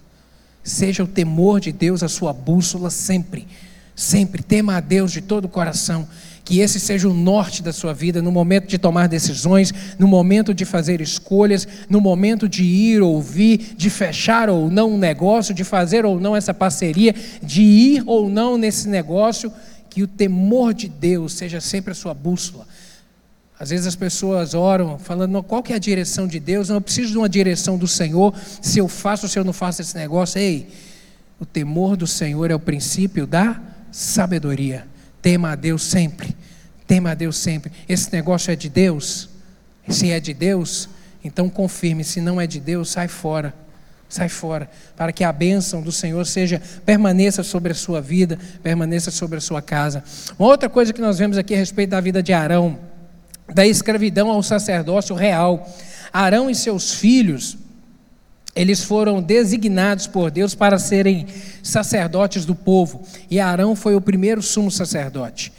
Seja o temor de Deus a sua bússola sempre. Sempre tema a Deus de todo o coração que esse seja o norte da sua vida, no momento de tomar decisões, no momento de fazer escolhas, no momento de ir ou vir, de fechar ou não um negócio, de fazer ou não essa parceria, de ir ou não nesse negócio, que o temor de Deus seja sempre a sua bússola. Às vezes as pessoas oram falando, qual que é a direção de Deus? Não, eu preciso de uma direção do Senhor, se eu faço ou se eu não faço esse negócio. Ei, o temor do Senhor é o princípio da sabedoria. Tema a Deus sempre. Tema a Deus sempre. Esse negócio é de Deus? Se é de Deus, então confirme. Se não é de Deus, sai fora. Sai fora, para que a bênção do Senhor seja permaneça sobre a sua vida, permaneça sobre a sua casa. Uma outra coisa que nós vemos aqui a respeito da vida de Arão, da escravidão ao sacerdócio real. Arão e seus filhos, eles foram designados por Deus para serem sacerdotes do povo, e Arão foi o primeiro sumo sacerdote.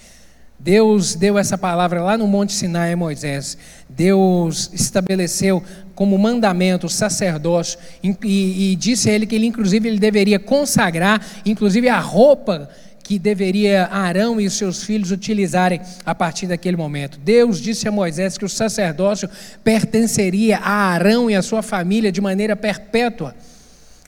Deus deu essa palavra lá no Monte Sinai a Moisés. Deus estabeleceu como mandamento o sacerdócio e, e, disse a ele que ele, inclusive, ele deveria consagrar, inclusive, a roupa que deveria Arão e seus filhos utilizarem a partir daquele momento. Deus disse a Moisés que o sacerdócio pertenceria a Arão e a sua família de maneira perpétua.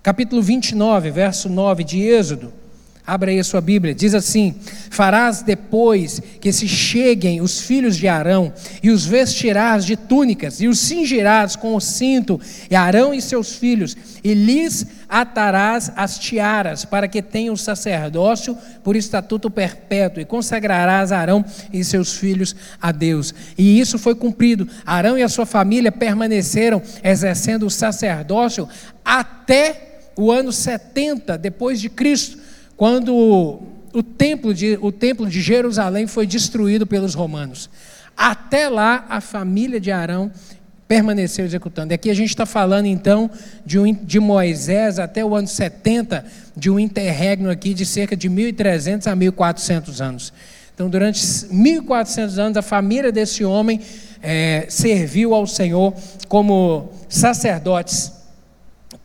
Capítulo 29, verso 9 de Êxodo. Abra aí a sua Bíblia, diz assim: Farás depois que se cheguem os filhos de Arão, e os vestirás de túnicas, e os cingirás com o cinto, e Arão e seus filhos, e lhes atarás as tiaras, para que tenham sacerdócio por estatuto perpétuo, e consagrarás Arão e seus filhos a Deus. E isso foi cumprido. Arão e a sua família permaneceram exercendo o sacerdócio até o ano 70 depois de Cristo quando o templo de, o templo de Jerusalém foi destruído pelos romanos. Até lá, a família de Arão permaneceu executando. E aqui a gente está falando então de, um, de Moisés até o ano 70, de um interregno aqui de cerca de 1.300 a 1.400 anos. Então, durante 1.400 anos, a família desse homem é, serviu ao Senhor como sacerdotes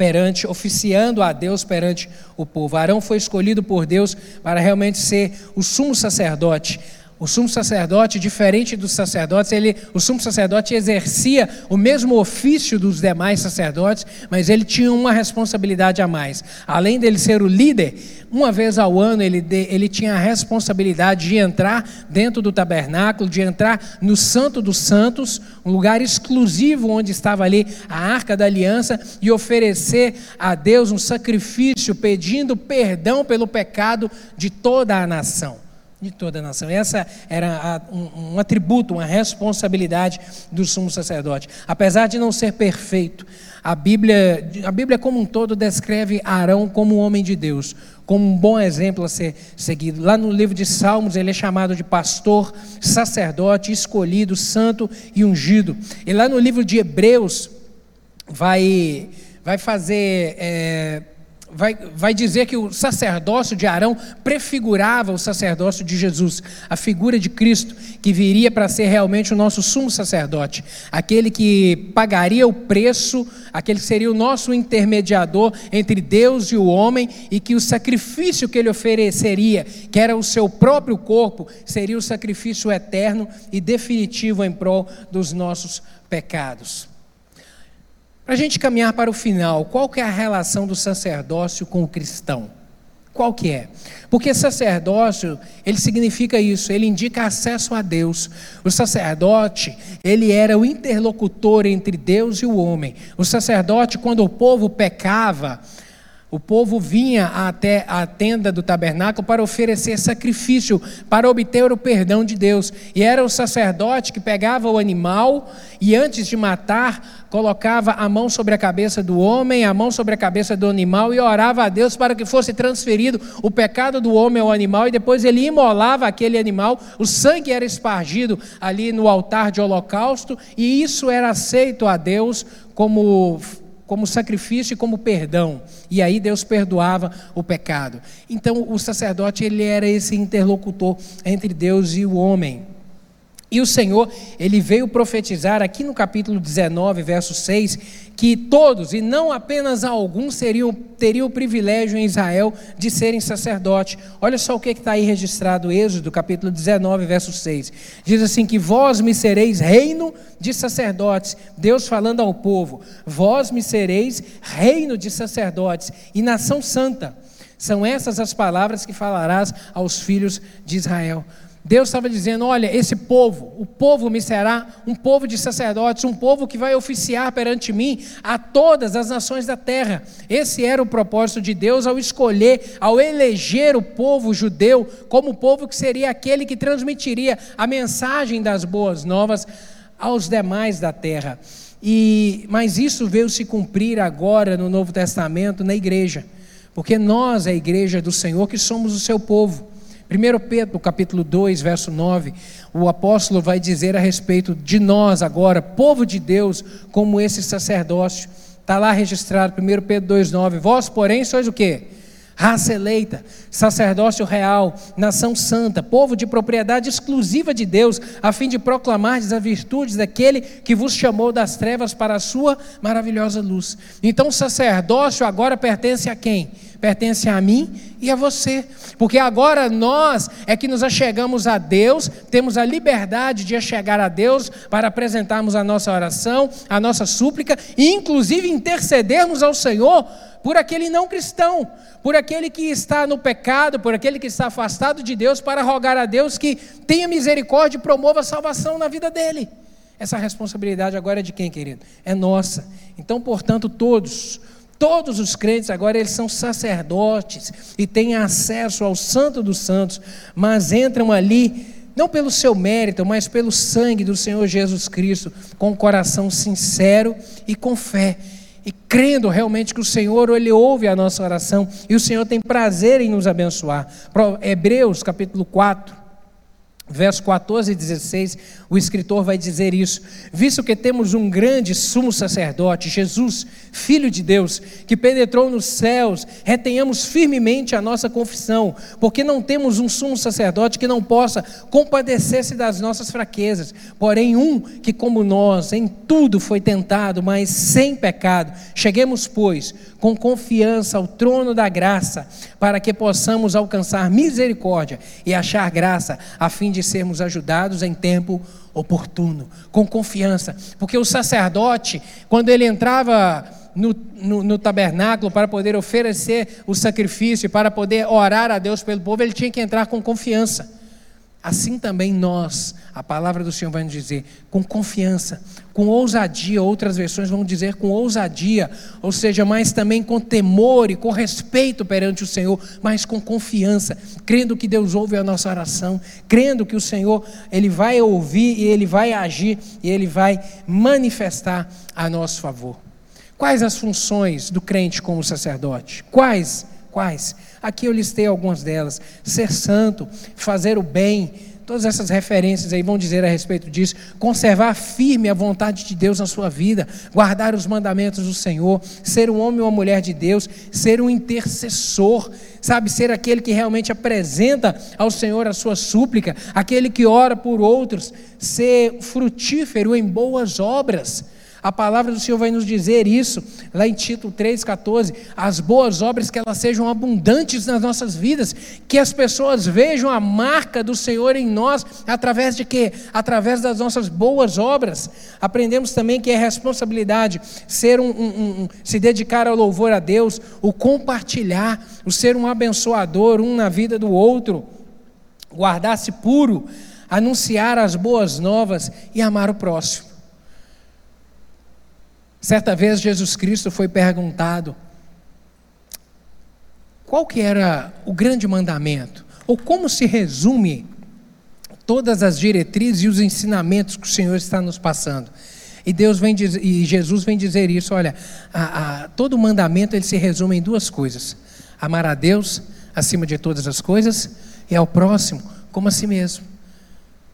perante, oficiando a Deus perante o povo. Arão foi escolhido por Deus para realmente ser o sumo sacerdote, o sumo sacerdote, diferente dos sacerdotes, ele, o sumo sacerdote exercia o mesmo ofício dos demais sacerdotes, mas ele tinha uma responsabilidade a mais. Além dele ser o líder, uma vez ao ano ele, ele tinha a responsabilidade de entrar dentro do tabernáculo, de entrar no Santo dos Santos, um lugar exclusivo onde estava ali a arca da aliança, e oferecer a Deus um sacrifício pedindo perdão pelo pecado de toda a nação. De toda a nação. Essa era a, um, um atributo, uma responsabilidade do sumo sacerdote. Apesar de não ser perfeito, a Bíblia, a Bíblia como um todo descreve Arão como um homem de Deus, como um bom exemplo a ser seguido. Lá no livro de Salmos, ele é chamado de pastor, sacerdote, escolhido, santo e ungido. E lá no livro de Hebreus, vai, vai fazer. É, vai, vai dizer que o sacerdócio de Arão prefigurava o sacerdócio de Jesus, a figura de Cristo, que viria para ser realmente o nosso sumo sacerdote, aquele que pagaria o preço, aquele que seria o nosso intermediador entre Deus e o homem, e que o sacrifício que ele ofereceria, que era o seu próprio corpo, seria o sacrifício eterno e definitivo em prol dos nossos pecados. Para a gente caminhar para o final, qual que é a relação do sacerdócio com o cristão? Qual que é? Porque sacerdócio, ele significa isso, ele indica acesso a Deus. O sacerdote, ele era o interlocutor entre Deus e o homem. O sacerdote, quando o povo pecava, o povo vinha até a tenda do tabernáculo para oferecer sacrifício, para obter o perdão de Deus. E era o sacerdote que pegava o animal e, antes de matar, colocava a mão sobre a cabeça do homem, a mão sobre a cabeça do animal e orava a Deus para que fosse transferido o pecado do homem ao animal. E depois ele imolava aquele animal, o sangue era espargido ali no altar de holocausto, e isso era aceito a Deus como como sacrifício e como perdão. E aí Deus perdoava o pecado. Então o sacerdote ele era esse interlocutor entre Deus e o homem. E o Senhor, ele veio profetizar aqui no capítulo 19, verso 6, que todos, e não apenas alguns, seriam, teriam o privilégio em Israel de serem sacerdotes. Olha só o que está aí registrado, Êxodo, capítulo 19, verso 6. Diz assim: que vós me sereis reino de sacerdotes. Deus falando ao povo: vós me sereis reino de sacerdotes e nação santa. São essas as palavras que falarás aos filhos de Israel. Deus estava dizendo: olha, esse povo, o povo me será um povo de sacerdotes, um povo que vai oficiar perante mim a todas as nações da terra. Esse era o propósito de Deus ao escolher, ao eleger o povo judeu como o povo que seria aquele que transmitiria a mensagem das boas novas aos demais da terra. E, mas isso veio se cumprir agora no Novo Testamento, na igreja, porque nós, a igreja do Senhor, que somos o seu povo. 1 Pedro, capítulo 2, verso 9, o apóstolo vai dizer a respeito de nós agora, povo de Deus, como esse sacerdócio. Está lá registrado, 1 Pedro 2,9. Vós, porém, sois o quê? raça eleita, sacerdócio real, nação santa, povo de propriedade exclusiva de Deus, a fim de proclamar as virtudes daquele que vos chamou das trevas para a sua maravilhosa luz. Então, o sacerdócio agora pertence a quem? Pertence a mim e a você, porque agora nós é que nos achegamos a Deus, temos a liberdade de chegar a Deus para apresentarmos a nossa oração, a nossa súplica e, inclusive, intercedermos ao Senhor por aquele não cristão, por aquele que está no pecado, por aquele que está afastado de Deus, para rogar a Deus que tenha misericórdia e promova a salvação na vida dele. Essa responsabilidade agora é de quem, querido? É nossa. Então, portanto, todos, todos os crentes agora eles são sacerdotes e têm acesso ao Santo dos Santos, mas entram ali não pelo seu mérito, mas pelo sangue do Senhor Jesus Cristo, com o coração sincero e com fé e crendo realmente que o Senhor ele ouve a nossa oração e o Senhor tem prazer em nos abençoar. Hebreus capítulo 4, verso 14 e 16, o escritor vai dizer isso: visto que temos um grande sumo sacerdote, Jesus, Filho de Deus, que penetrou nos céus, retenhamos firmemente a nossa confissão, porque não temos um sumo sacerdote que não possa compadecer-se das nossas fraquezas, porém um que, como nós, em tudo foi tentado, mas sem pecado. Cheguemos, pois, com confiança ao trono da graça, para que possamos alcançar misericórdia e achar graça, a fim de sermos ajudados em tempo oportuno, com confiança, porque o sacerdote, quando ele entrava no, no, no, tabernáculo para poder oferecer o sacrifício, para poder orar a Deus pelo povo, ele tinha que entrar com confiança. Assim também nós, a palavra do Senhor vai nos dizer, com confiança, com ousadia, outras versões vão dizer com ousadia, ou seja, mas também com temor e com respeito perante o Senhor, mas com confiança, crendo que Deus ouve a nossa oração, crendo que o Senhor, Ele vai ouvir e Ele vai agir e Ele vai manifestar a nosso favor. Quais as funções do crente como sacerdote? Quais? Quais? Aqui eu listei algumas delas: ser santo, fazer o bem, todas essas referências aí vão dizer a respeito disso. Conservar firme a vontade de Deus na sua vida, guardar os mandamentos do Senhor, ser um homem ou uma mulher de Deus, ser um intercessor, sabe, ser aquele que realmente apresenta ao Senhor a sua súplica, aquele que ora por outros, ser frutífero em boas obras. A palavra do Senhor vai nos dizer isso, lá em Tito 3,14. As boas obras que elas sejam abundantes nas nossas vidas, que as pessoas vejam a marca do Senhor em nós, através de quê? Através das nossas boas obras. Aprendemos também que é responsabilidade ser um, um, um se dedicar ao louvor a Deus, o compartilhar, o ser um abençoador, um na vida do outro, guardar-se puro, anunciar as boas novas e amar o próximo. Certa vez Jesus Cristo foi perguntado qual que era o grande mandamento, ou como se resume todas as diretrizes e os ensinamentos que o Senhor está nos passando. E Deus vem dizer, e Jesus vem dizer isso, olha, a, a, todo mandamento ele se resume em duas coisas: amar a Deus acima de todas as coisas e ao próximo como a si mesmo.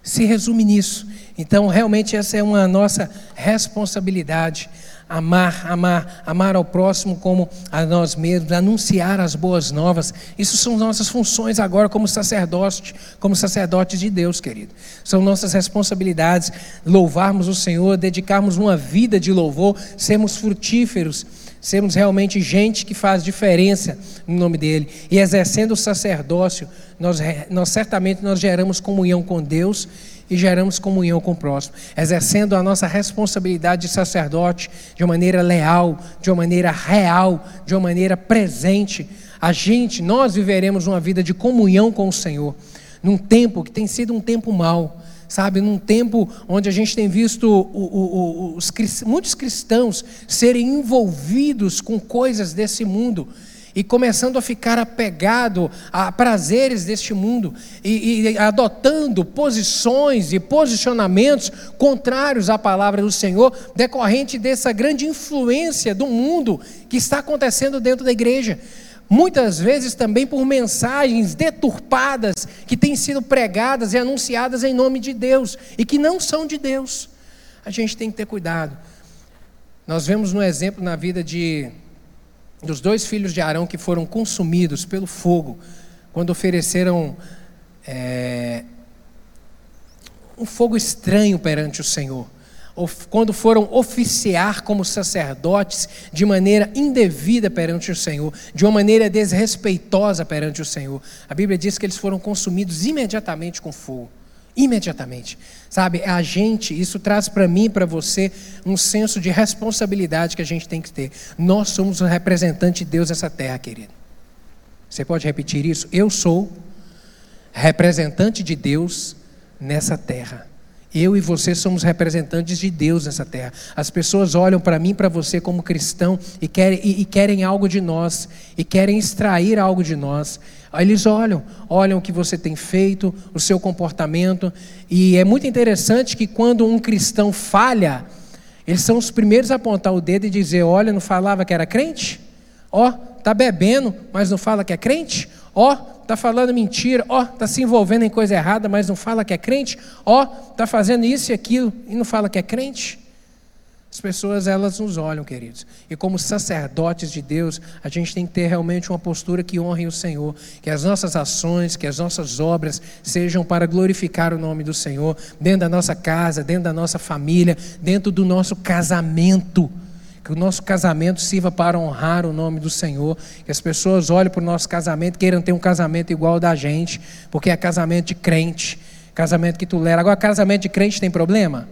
Se resume nisso. Então, realmente essa é uma nossa responsabilidade amar, amar, amar ao próximo como a nós mesmos, anunciar as boas novas. Isso são nossas funções agora como sacerdote, como sacerdotes de Deus, querido. São nossas responsabilidades louvarmos o Senhor, dedicarmos uma vida de louvor, sermos frutíferos, sermos realmente gente que faz diferença no nome dele. E exercendo o sacerdócio, nós, nós certamente nós geramos comunhão com Deus e geramos comunhão com o próximo, exercendo a nossa responsabilidade de sacerdote de uma maneira leal, de uma maneira real, de uma maneira presente. A gente, nós viveremos uma vida de comunhão com o Senhor, num tempo que tem sido um tempo mau, sabe, num tempo onde a gente tem visto os, muitos cristãos serem envolvidos com coisas desse mundo e começando a ficar apegado a prazeres deste mundo e, e, adotando posições e posicionamentos contrários à palavra do Senhor, decorrente dessa grande influência do mundo que está acontecendo dentro da igreja. Muitas vezes também por mensagens deturpadas que têm sido pregadas e anunciadas em nome de Deus e que não são de Deus. A gente tem que ter cuidado. Nós vemos no exemplo na vida de dos dois filhos de Arão que foram consumidos pelo fogo, quando ofereceram é, um fogo estranho perante o Senhor, quando foram oficiar como sacerdotes de maneira indevida perante o Senhor, de uma maneira desrespeitosa perante o Senhor. A Bíblia diz que eles foram consumidos imediatamente com fogo imediatamente. Sabe, a gente, isso traz para mim e para você um senso de responsabilidade que a gente tem que ter. Nós somos o representante de Deus nessa terra, querido. Você pode repetir isso? Eu sou representante de Deus nessa terra. Eu e você somos representantes de Deus nessa terra. As pessoas olham para mim para você como cristão e querem, e, e querem algo de nós, e querem extrair algo de nós. Eles olham, olham o que você tem feito, o seu comportamento, e é muito interessante que quando um cristão falha, eles são os primeiros a apontar o dedo e dizer: Olha, não falava que era crente? Ó, oh, está bebendo, mas não fala que é crente? Ó, oh, está falando mentira, ó, oh, está se envolvendo em coisa errada, mas não fala que é crente, ó, está fazendo isso e aquilo e não fala que é crente. As pessoas, elas nos olham, queridos. E como sacerdotes de Deus, a gente tem que ter realmente uma postura que honre o Senhor. Que as nossas ações, que as nossas obras sejam para glorificar o nome do Senhor, dentro da nossa casa, dentro da nossa família, dentro do nosso casamento que o nosso casamento sirva para honrar o nome do Senhor, que as pessoas olhem para o nosso casamento, queiram ter um casamento igual ao da gente, porque é casamento de crente, casamento que tu lera. Agora, casamento de crente tem problema?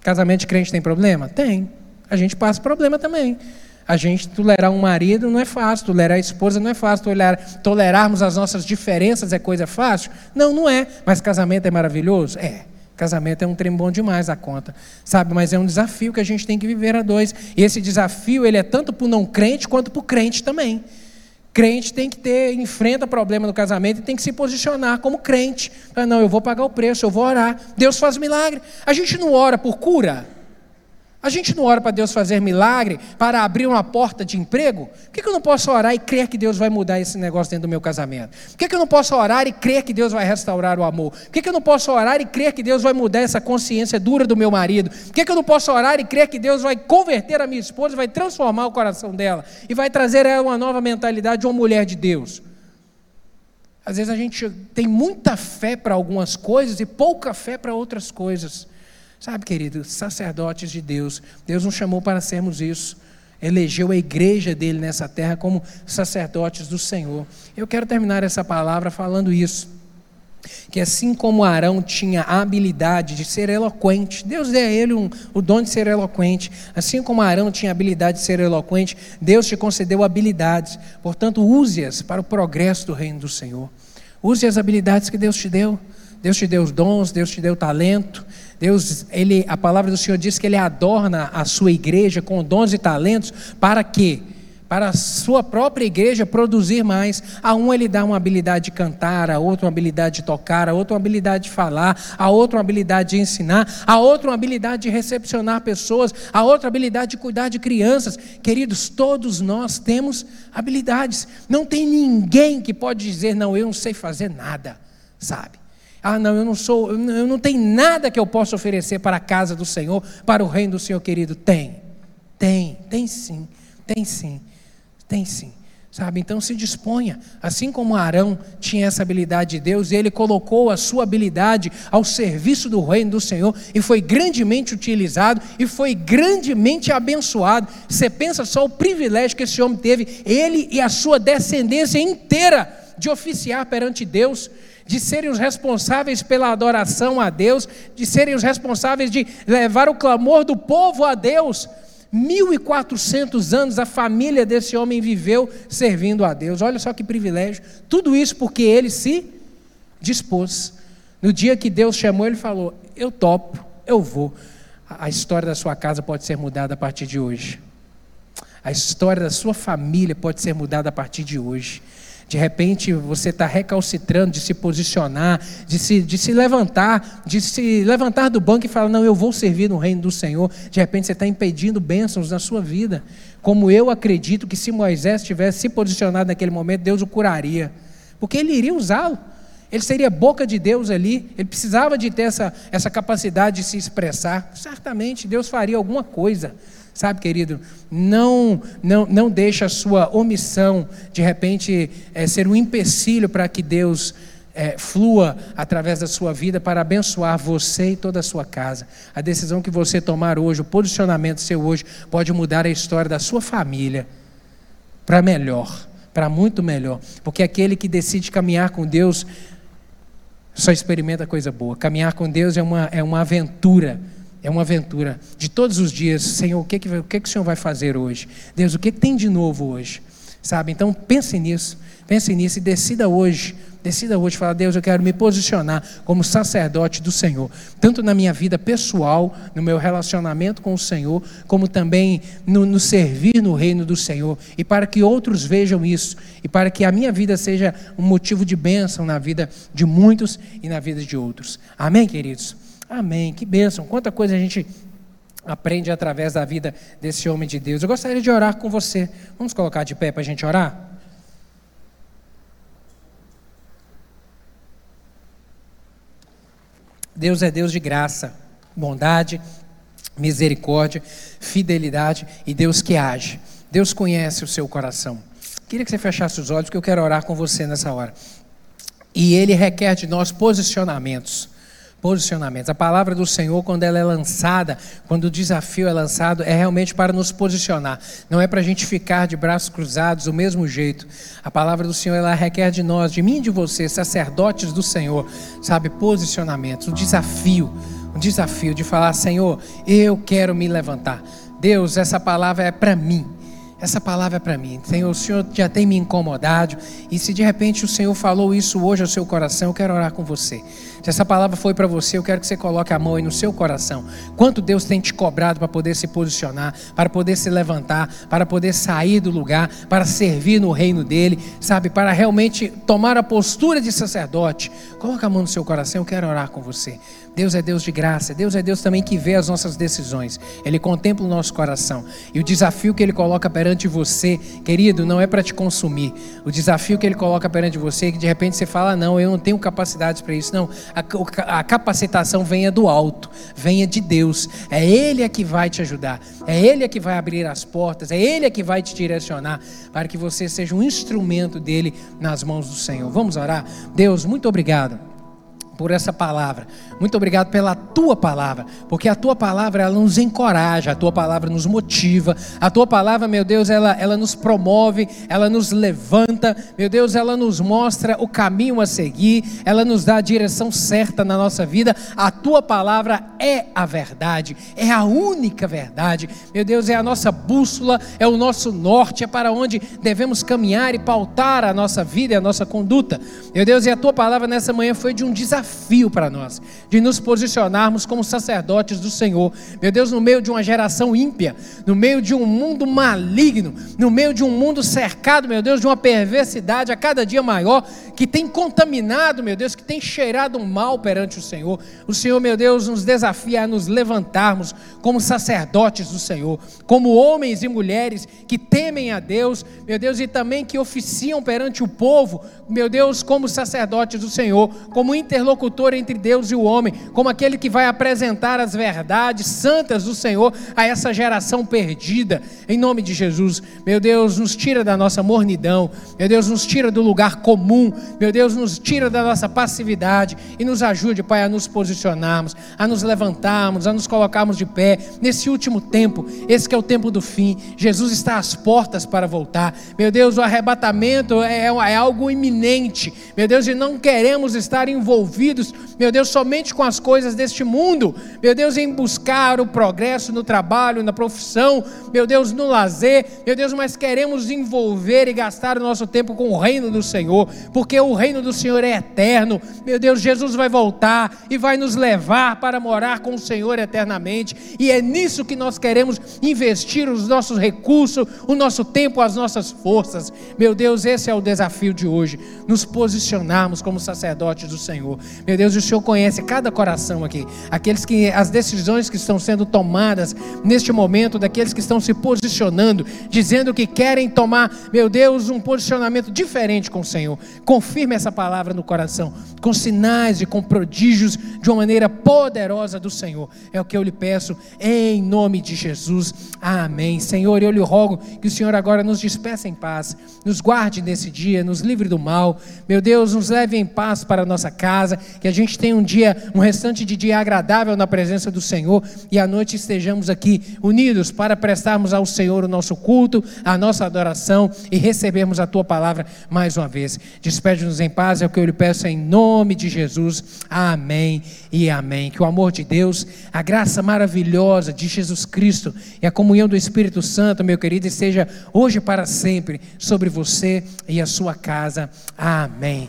Casamento de crente tem problema? Tem. A gente passa problema também. A gente tolerar um marido não é fácil, tolerar a esposa não é fácil, tolerar, tolerarmos as nossas diferenças é coisa fácil? Não, não é. Mas casamento é maravilhoso? É. Casamento é um trem bom demais a conta, sabe? Mas é um desafio que a gente tem que viver a dois. E esse desafio ele é tanto para o não crente quanto para o crente também. Crente tem que ter, enfrenta problema no casamento e tem que se posicionar como crente. Ah, não, eu vou pagar o preço, eu vou orar. Deus faz milagre. A gente não ora por cura. A gente não ora para Deus fazer milagre, para abrir uma porta de emprego? Por que, eu não posso orar e crer que Deus vai mudar esse negócio dentro do meu casamento? Por que, eu não posso orar e crer que Deus vai restaurar o amor? Por que, eu não posso orar e crer que Deus vai mudar essa consciência dura do meu marido? Por que, eu não posso orar e crer que Deus vai converter a minha esposa, vai transformar o coração dela e vai trazer a ela uma nova mentalidade de uma mulher de Deus? Às vezes a gente tem muita fé para algumas coisas e pouca fé para outras coisas. Sabe, querido, sacerdotes de Deus, Deus nos chamou para sermos isso. Elegeu a igreja dele nessa terra como sacerdotes do Senhor. Eu quero terminar essa palavra falando isso. Que assim como Arão tinha a habilidade de ser eloquente, Deus deu a ele um, o dom de ser eloquente. Assim como Arão tinha a habilidade de ser eloquente, Deus te concedeu habilidades. Portanto, use-as para o progresso do reino do Senhor. Use as habilidades que Deus te deu. Deus te deu os dons, Deus te deu talento. Deus, ele, a palavra do Senhor diz que ele adorna a sua igreja com dons e talentos para quê? Para a sua própria igreja produzir mais. A um ele dá uma habilidade de cantar, a outro uma habilidade de tocar, a outro uma habilidade de falar, a outro uma habilidade de ensinar, a outro uma habilidade de recepcionar pessoas, a outra habilidade de cuidar de crianças. Queridos, todos nós temos habilidades. Não tem ninguém que pode dizer, não, eu não sei fazer nada, sabe? Ah, não, eu não sou, eu não tenho nada que eu possa oferecer para a casa do Senhor, para o reino do Senhor querido. Tem, tem, tem sim, tem sim, tem sim. Sabe? Então se disponha. Assim como Arão tinha essa habilidade de Deus, ele colocou a sua habilidade ao serviço do reino do Senhor e foi grandemente utilizado e foi grandemente abençoado. Você pensa só o privilégio que esse homem teve, ele e a sua descendência inteira de oficiar perante Deus de serem os responsáveis pela adoração a Deus, de serem os responsáveis de levar o clamor do povo a Deus. 1400 anos a família desse homem viveu servindo a Deus. Olha só que privilégio. Tudo isso porque ele se dispôs. No dia que Deus chamou, ele falou: Eu topo, eu vou. A história da sua casa pode ser mudada a partir de hoje. A história da sua família pode ser mudada a partir de hoje. De repente você está recalcitrando de se posicionar, de se, de se levantar, de se levantar do banco e falar: Não, eu vou servir no reino do Senhor. De repente você está impedindo bênçãos na sua vida. Como eu acredito que se Moisés tivesse se posicionado naquele momento, Deus o curaria, porque ele iria usá-lo. Ele seria boca de Deus ali, ele precisava de ter essa, essa capacidade de se expressar. Certamente Deus faria alguma coisa. Sabe, querido, não, não, não deixe a sua omissão, de repente, é, ser um empecilho para que Deus é, flua através da sua vida para abençoar você e toda a sua casa. A decisão que você tomar hoje, o posicionamento seu hoje, pode mudar a história da sua família para melhor, para muito melhor. Porque aquele que decide caminhar com Deus só experimenta coisa boa. Caminhar com Deus é uma, é uma aventura é uma aventura de todos os dias. Senhor, o que, o, que o Senhor vai fazer hoje? Deus, o que, que tem de novo hoje? Sabe? Então pense nisso. Pense nisso e decida hoje. Decida hoje falar, Deus, eu quero me posicionar como sacerdote do Senhor, tanto na minha vida pessoal, no meu relacionamento com o Senhor, como também no, no servir no reino do Senhor, e para que outros vejam isso, e para que a minha vida seja um motivo de bênção na vida de muitos e na vida de outros. Amém, queridos? Amém. Que bênção. Quanta coisa a gente aprende através da vida desse homem de Deus. Eu gostaria de orar com você. Vamos colocar de pé para a gente orar? Deus é Deus de graça, bondade, misericórdia, fidelidade e Deus que age. Deus conhece o seu coração. Queria que você fechasse os olhos, porque eu quero orar com você nessa hora. E Ele requer de nós posicionamentos. Posicionamentos. A palavra do Senhor, quando ela é lançada, quando o desafio é lançado, é realmente para nos posicionar. Não é para a gente ficar de braços cruzados do mesmo jeito. A palavra do Senhor, ela requer de nós, de mim e de você, sacerdotes do Senhor, sabe, posicionamentos. O desafio, o desafio de falar: Senhor, eu quero me levantar. Deus, essa palavra é para mim. Essa palavra é para mim. Senhor, o Senhor já tem me incomodado. E se de repente o Senhor falou isso hoje ao seu coração, eu quero orar com você. Se essa palavra foi para você, eu quero que você coloque a mão aí no seu coração. Quanto Deus tem te cobrado para poder se posicionar, para poder se levantar, para poder sair do lugar, para servir no reino dele, sabe? Para realmente tomar a postura de sacerdote. Coloque a mão no seu coração, eu quero orar com você. Deus é Deus de graça, Deus é Deus também que vê as nossas decisões, Ele contempla o nosso coração. E o desafio que Ele coloca perante você, querido, não é para te consumir. O desafio que Ele coloca perante você é que de repente você fala: não, eu não tenho capacidade para isso. Não, a, a capacitação venha do alto, venha de Deus. É Ele é que vai te ajudar, é Ele é que vai abrir as portas, é Ele é que vai te direcionar para que você seja um instrumento dele nas mãos do Senhor. Vamos orar? Deus, muito obrigado por essa palavra. Muito obrigado pela tua palavra, porque a tua palavra ela nos encoraja, a tua palavra nos motiva, a tua palavra, meu Deus, ela, ela nos promove, ela nos levanta, meu Deus, ela nos mostra o caminho a seguir, ela nos dá a direção certa na nossa vida. A tua palavra é a verdade, é a única verdade, meu Deus, é a nossa bússola, é o nosso norte, é para onde devemos caminhar e pautar a nossa vida e a nossa conduta. Meu Deus, e a tua palavra nessa manhã foi de um desafio desafio para nós, de nos posicionarmos como sacerdotes do Senhor. Meu Deus, no meio de uma geração ímpia, no meio de um mundo maligno, no meio de um mundo cercado, meu Deus, de uma perversidade a cada dia maior, que tem contaminado, meu Deus, que tem cheirado mal perante o Senhor. O Senhor, meu Deus, nos desafia a nos levantarmos como sacerdotes do Senhor, como homens e mulheres que temem a Deus, meu Deus, e também que oficiam perante o povo, meu Deus, como sacerdotes do Senhor, como interlocutores interlocutor entre Deus e o homem, como aquele que vai apresentar as verdades santas do Senhor a essa geração perdida. Em nome de Jesus, meu Deus, nos tira da nossa mornidão, meu Deus, nos tira do lugar comum, meu Deus, nos tira da nossa passividade e nos ajude, Pai, a nos posicionarmos, a nos levantarmos, a nos colocarmos de pé nesse último tempo, esse que é o tempo do fim. Jesus está às portas para voltar. Meu Deus, o arrebatamento é, é algo iminente, meu Deus, e não queremos estar envolvidos envolvidos, meu Deus, somente com as coisas deste mundo, meu Deus, em buscar o progresso no trabalho, na profissão, meu Deus, no lazer, meu Deus, mas queremos envolver e gastar o nosso tempo com o reino do Senhor, porque o reino do Senhor é eterno, meu Deus, Jesus vai voltar e vai nos levar para morar com o Senhor eternamente, e é nisso que nós queremos investir os nossos recursos, o nosso tempo, as nossas forças, meu Deus, esse é o desafio de hoje, nos posicionarmos como sacerdotes do Senhor, meu Deus, o Senhor conhece cada coração aqui. Aqueles que as decisões que estão sendo tomadas neste momento, daqueles que estão se posicionando, dizendo que querem tomar, meu Deus, um posicionamento diferente com o Senhor. Confirme essa palavra no coração, com sinais e com prodígios de uma maneira poderosa do Senhor. É o que eu lhe peço em nome de Jesus. Amém. Senhor, eu lhe rogo que o Senhor agora nos despeça em paz, nos guarde nesse dia, nos livre do mal. Meu Deus, nos leve em paz para a nossa casa que a gente tenha um dia, um restante de dia agradável na presença do Senhor e à noite estejamos aqui unidos para prestarmos ao Senhor o nosso culto, a nossa adoração e recebermos a tua palavra mais uma vez. Despede-nos em paz, é o que eu lhe peço em nome de Jesus. Amém e amém. Que o amor de Deus, a graça maravilhosa de Jesus Cristo e a comunhão do Espírito Santo, meu querido, esteja hoje para sempre sobre você e a sua casa. Amém.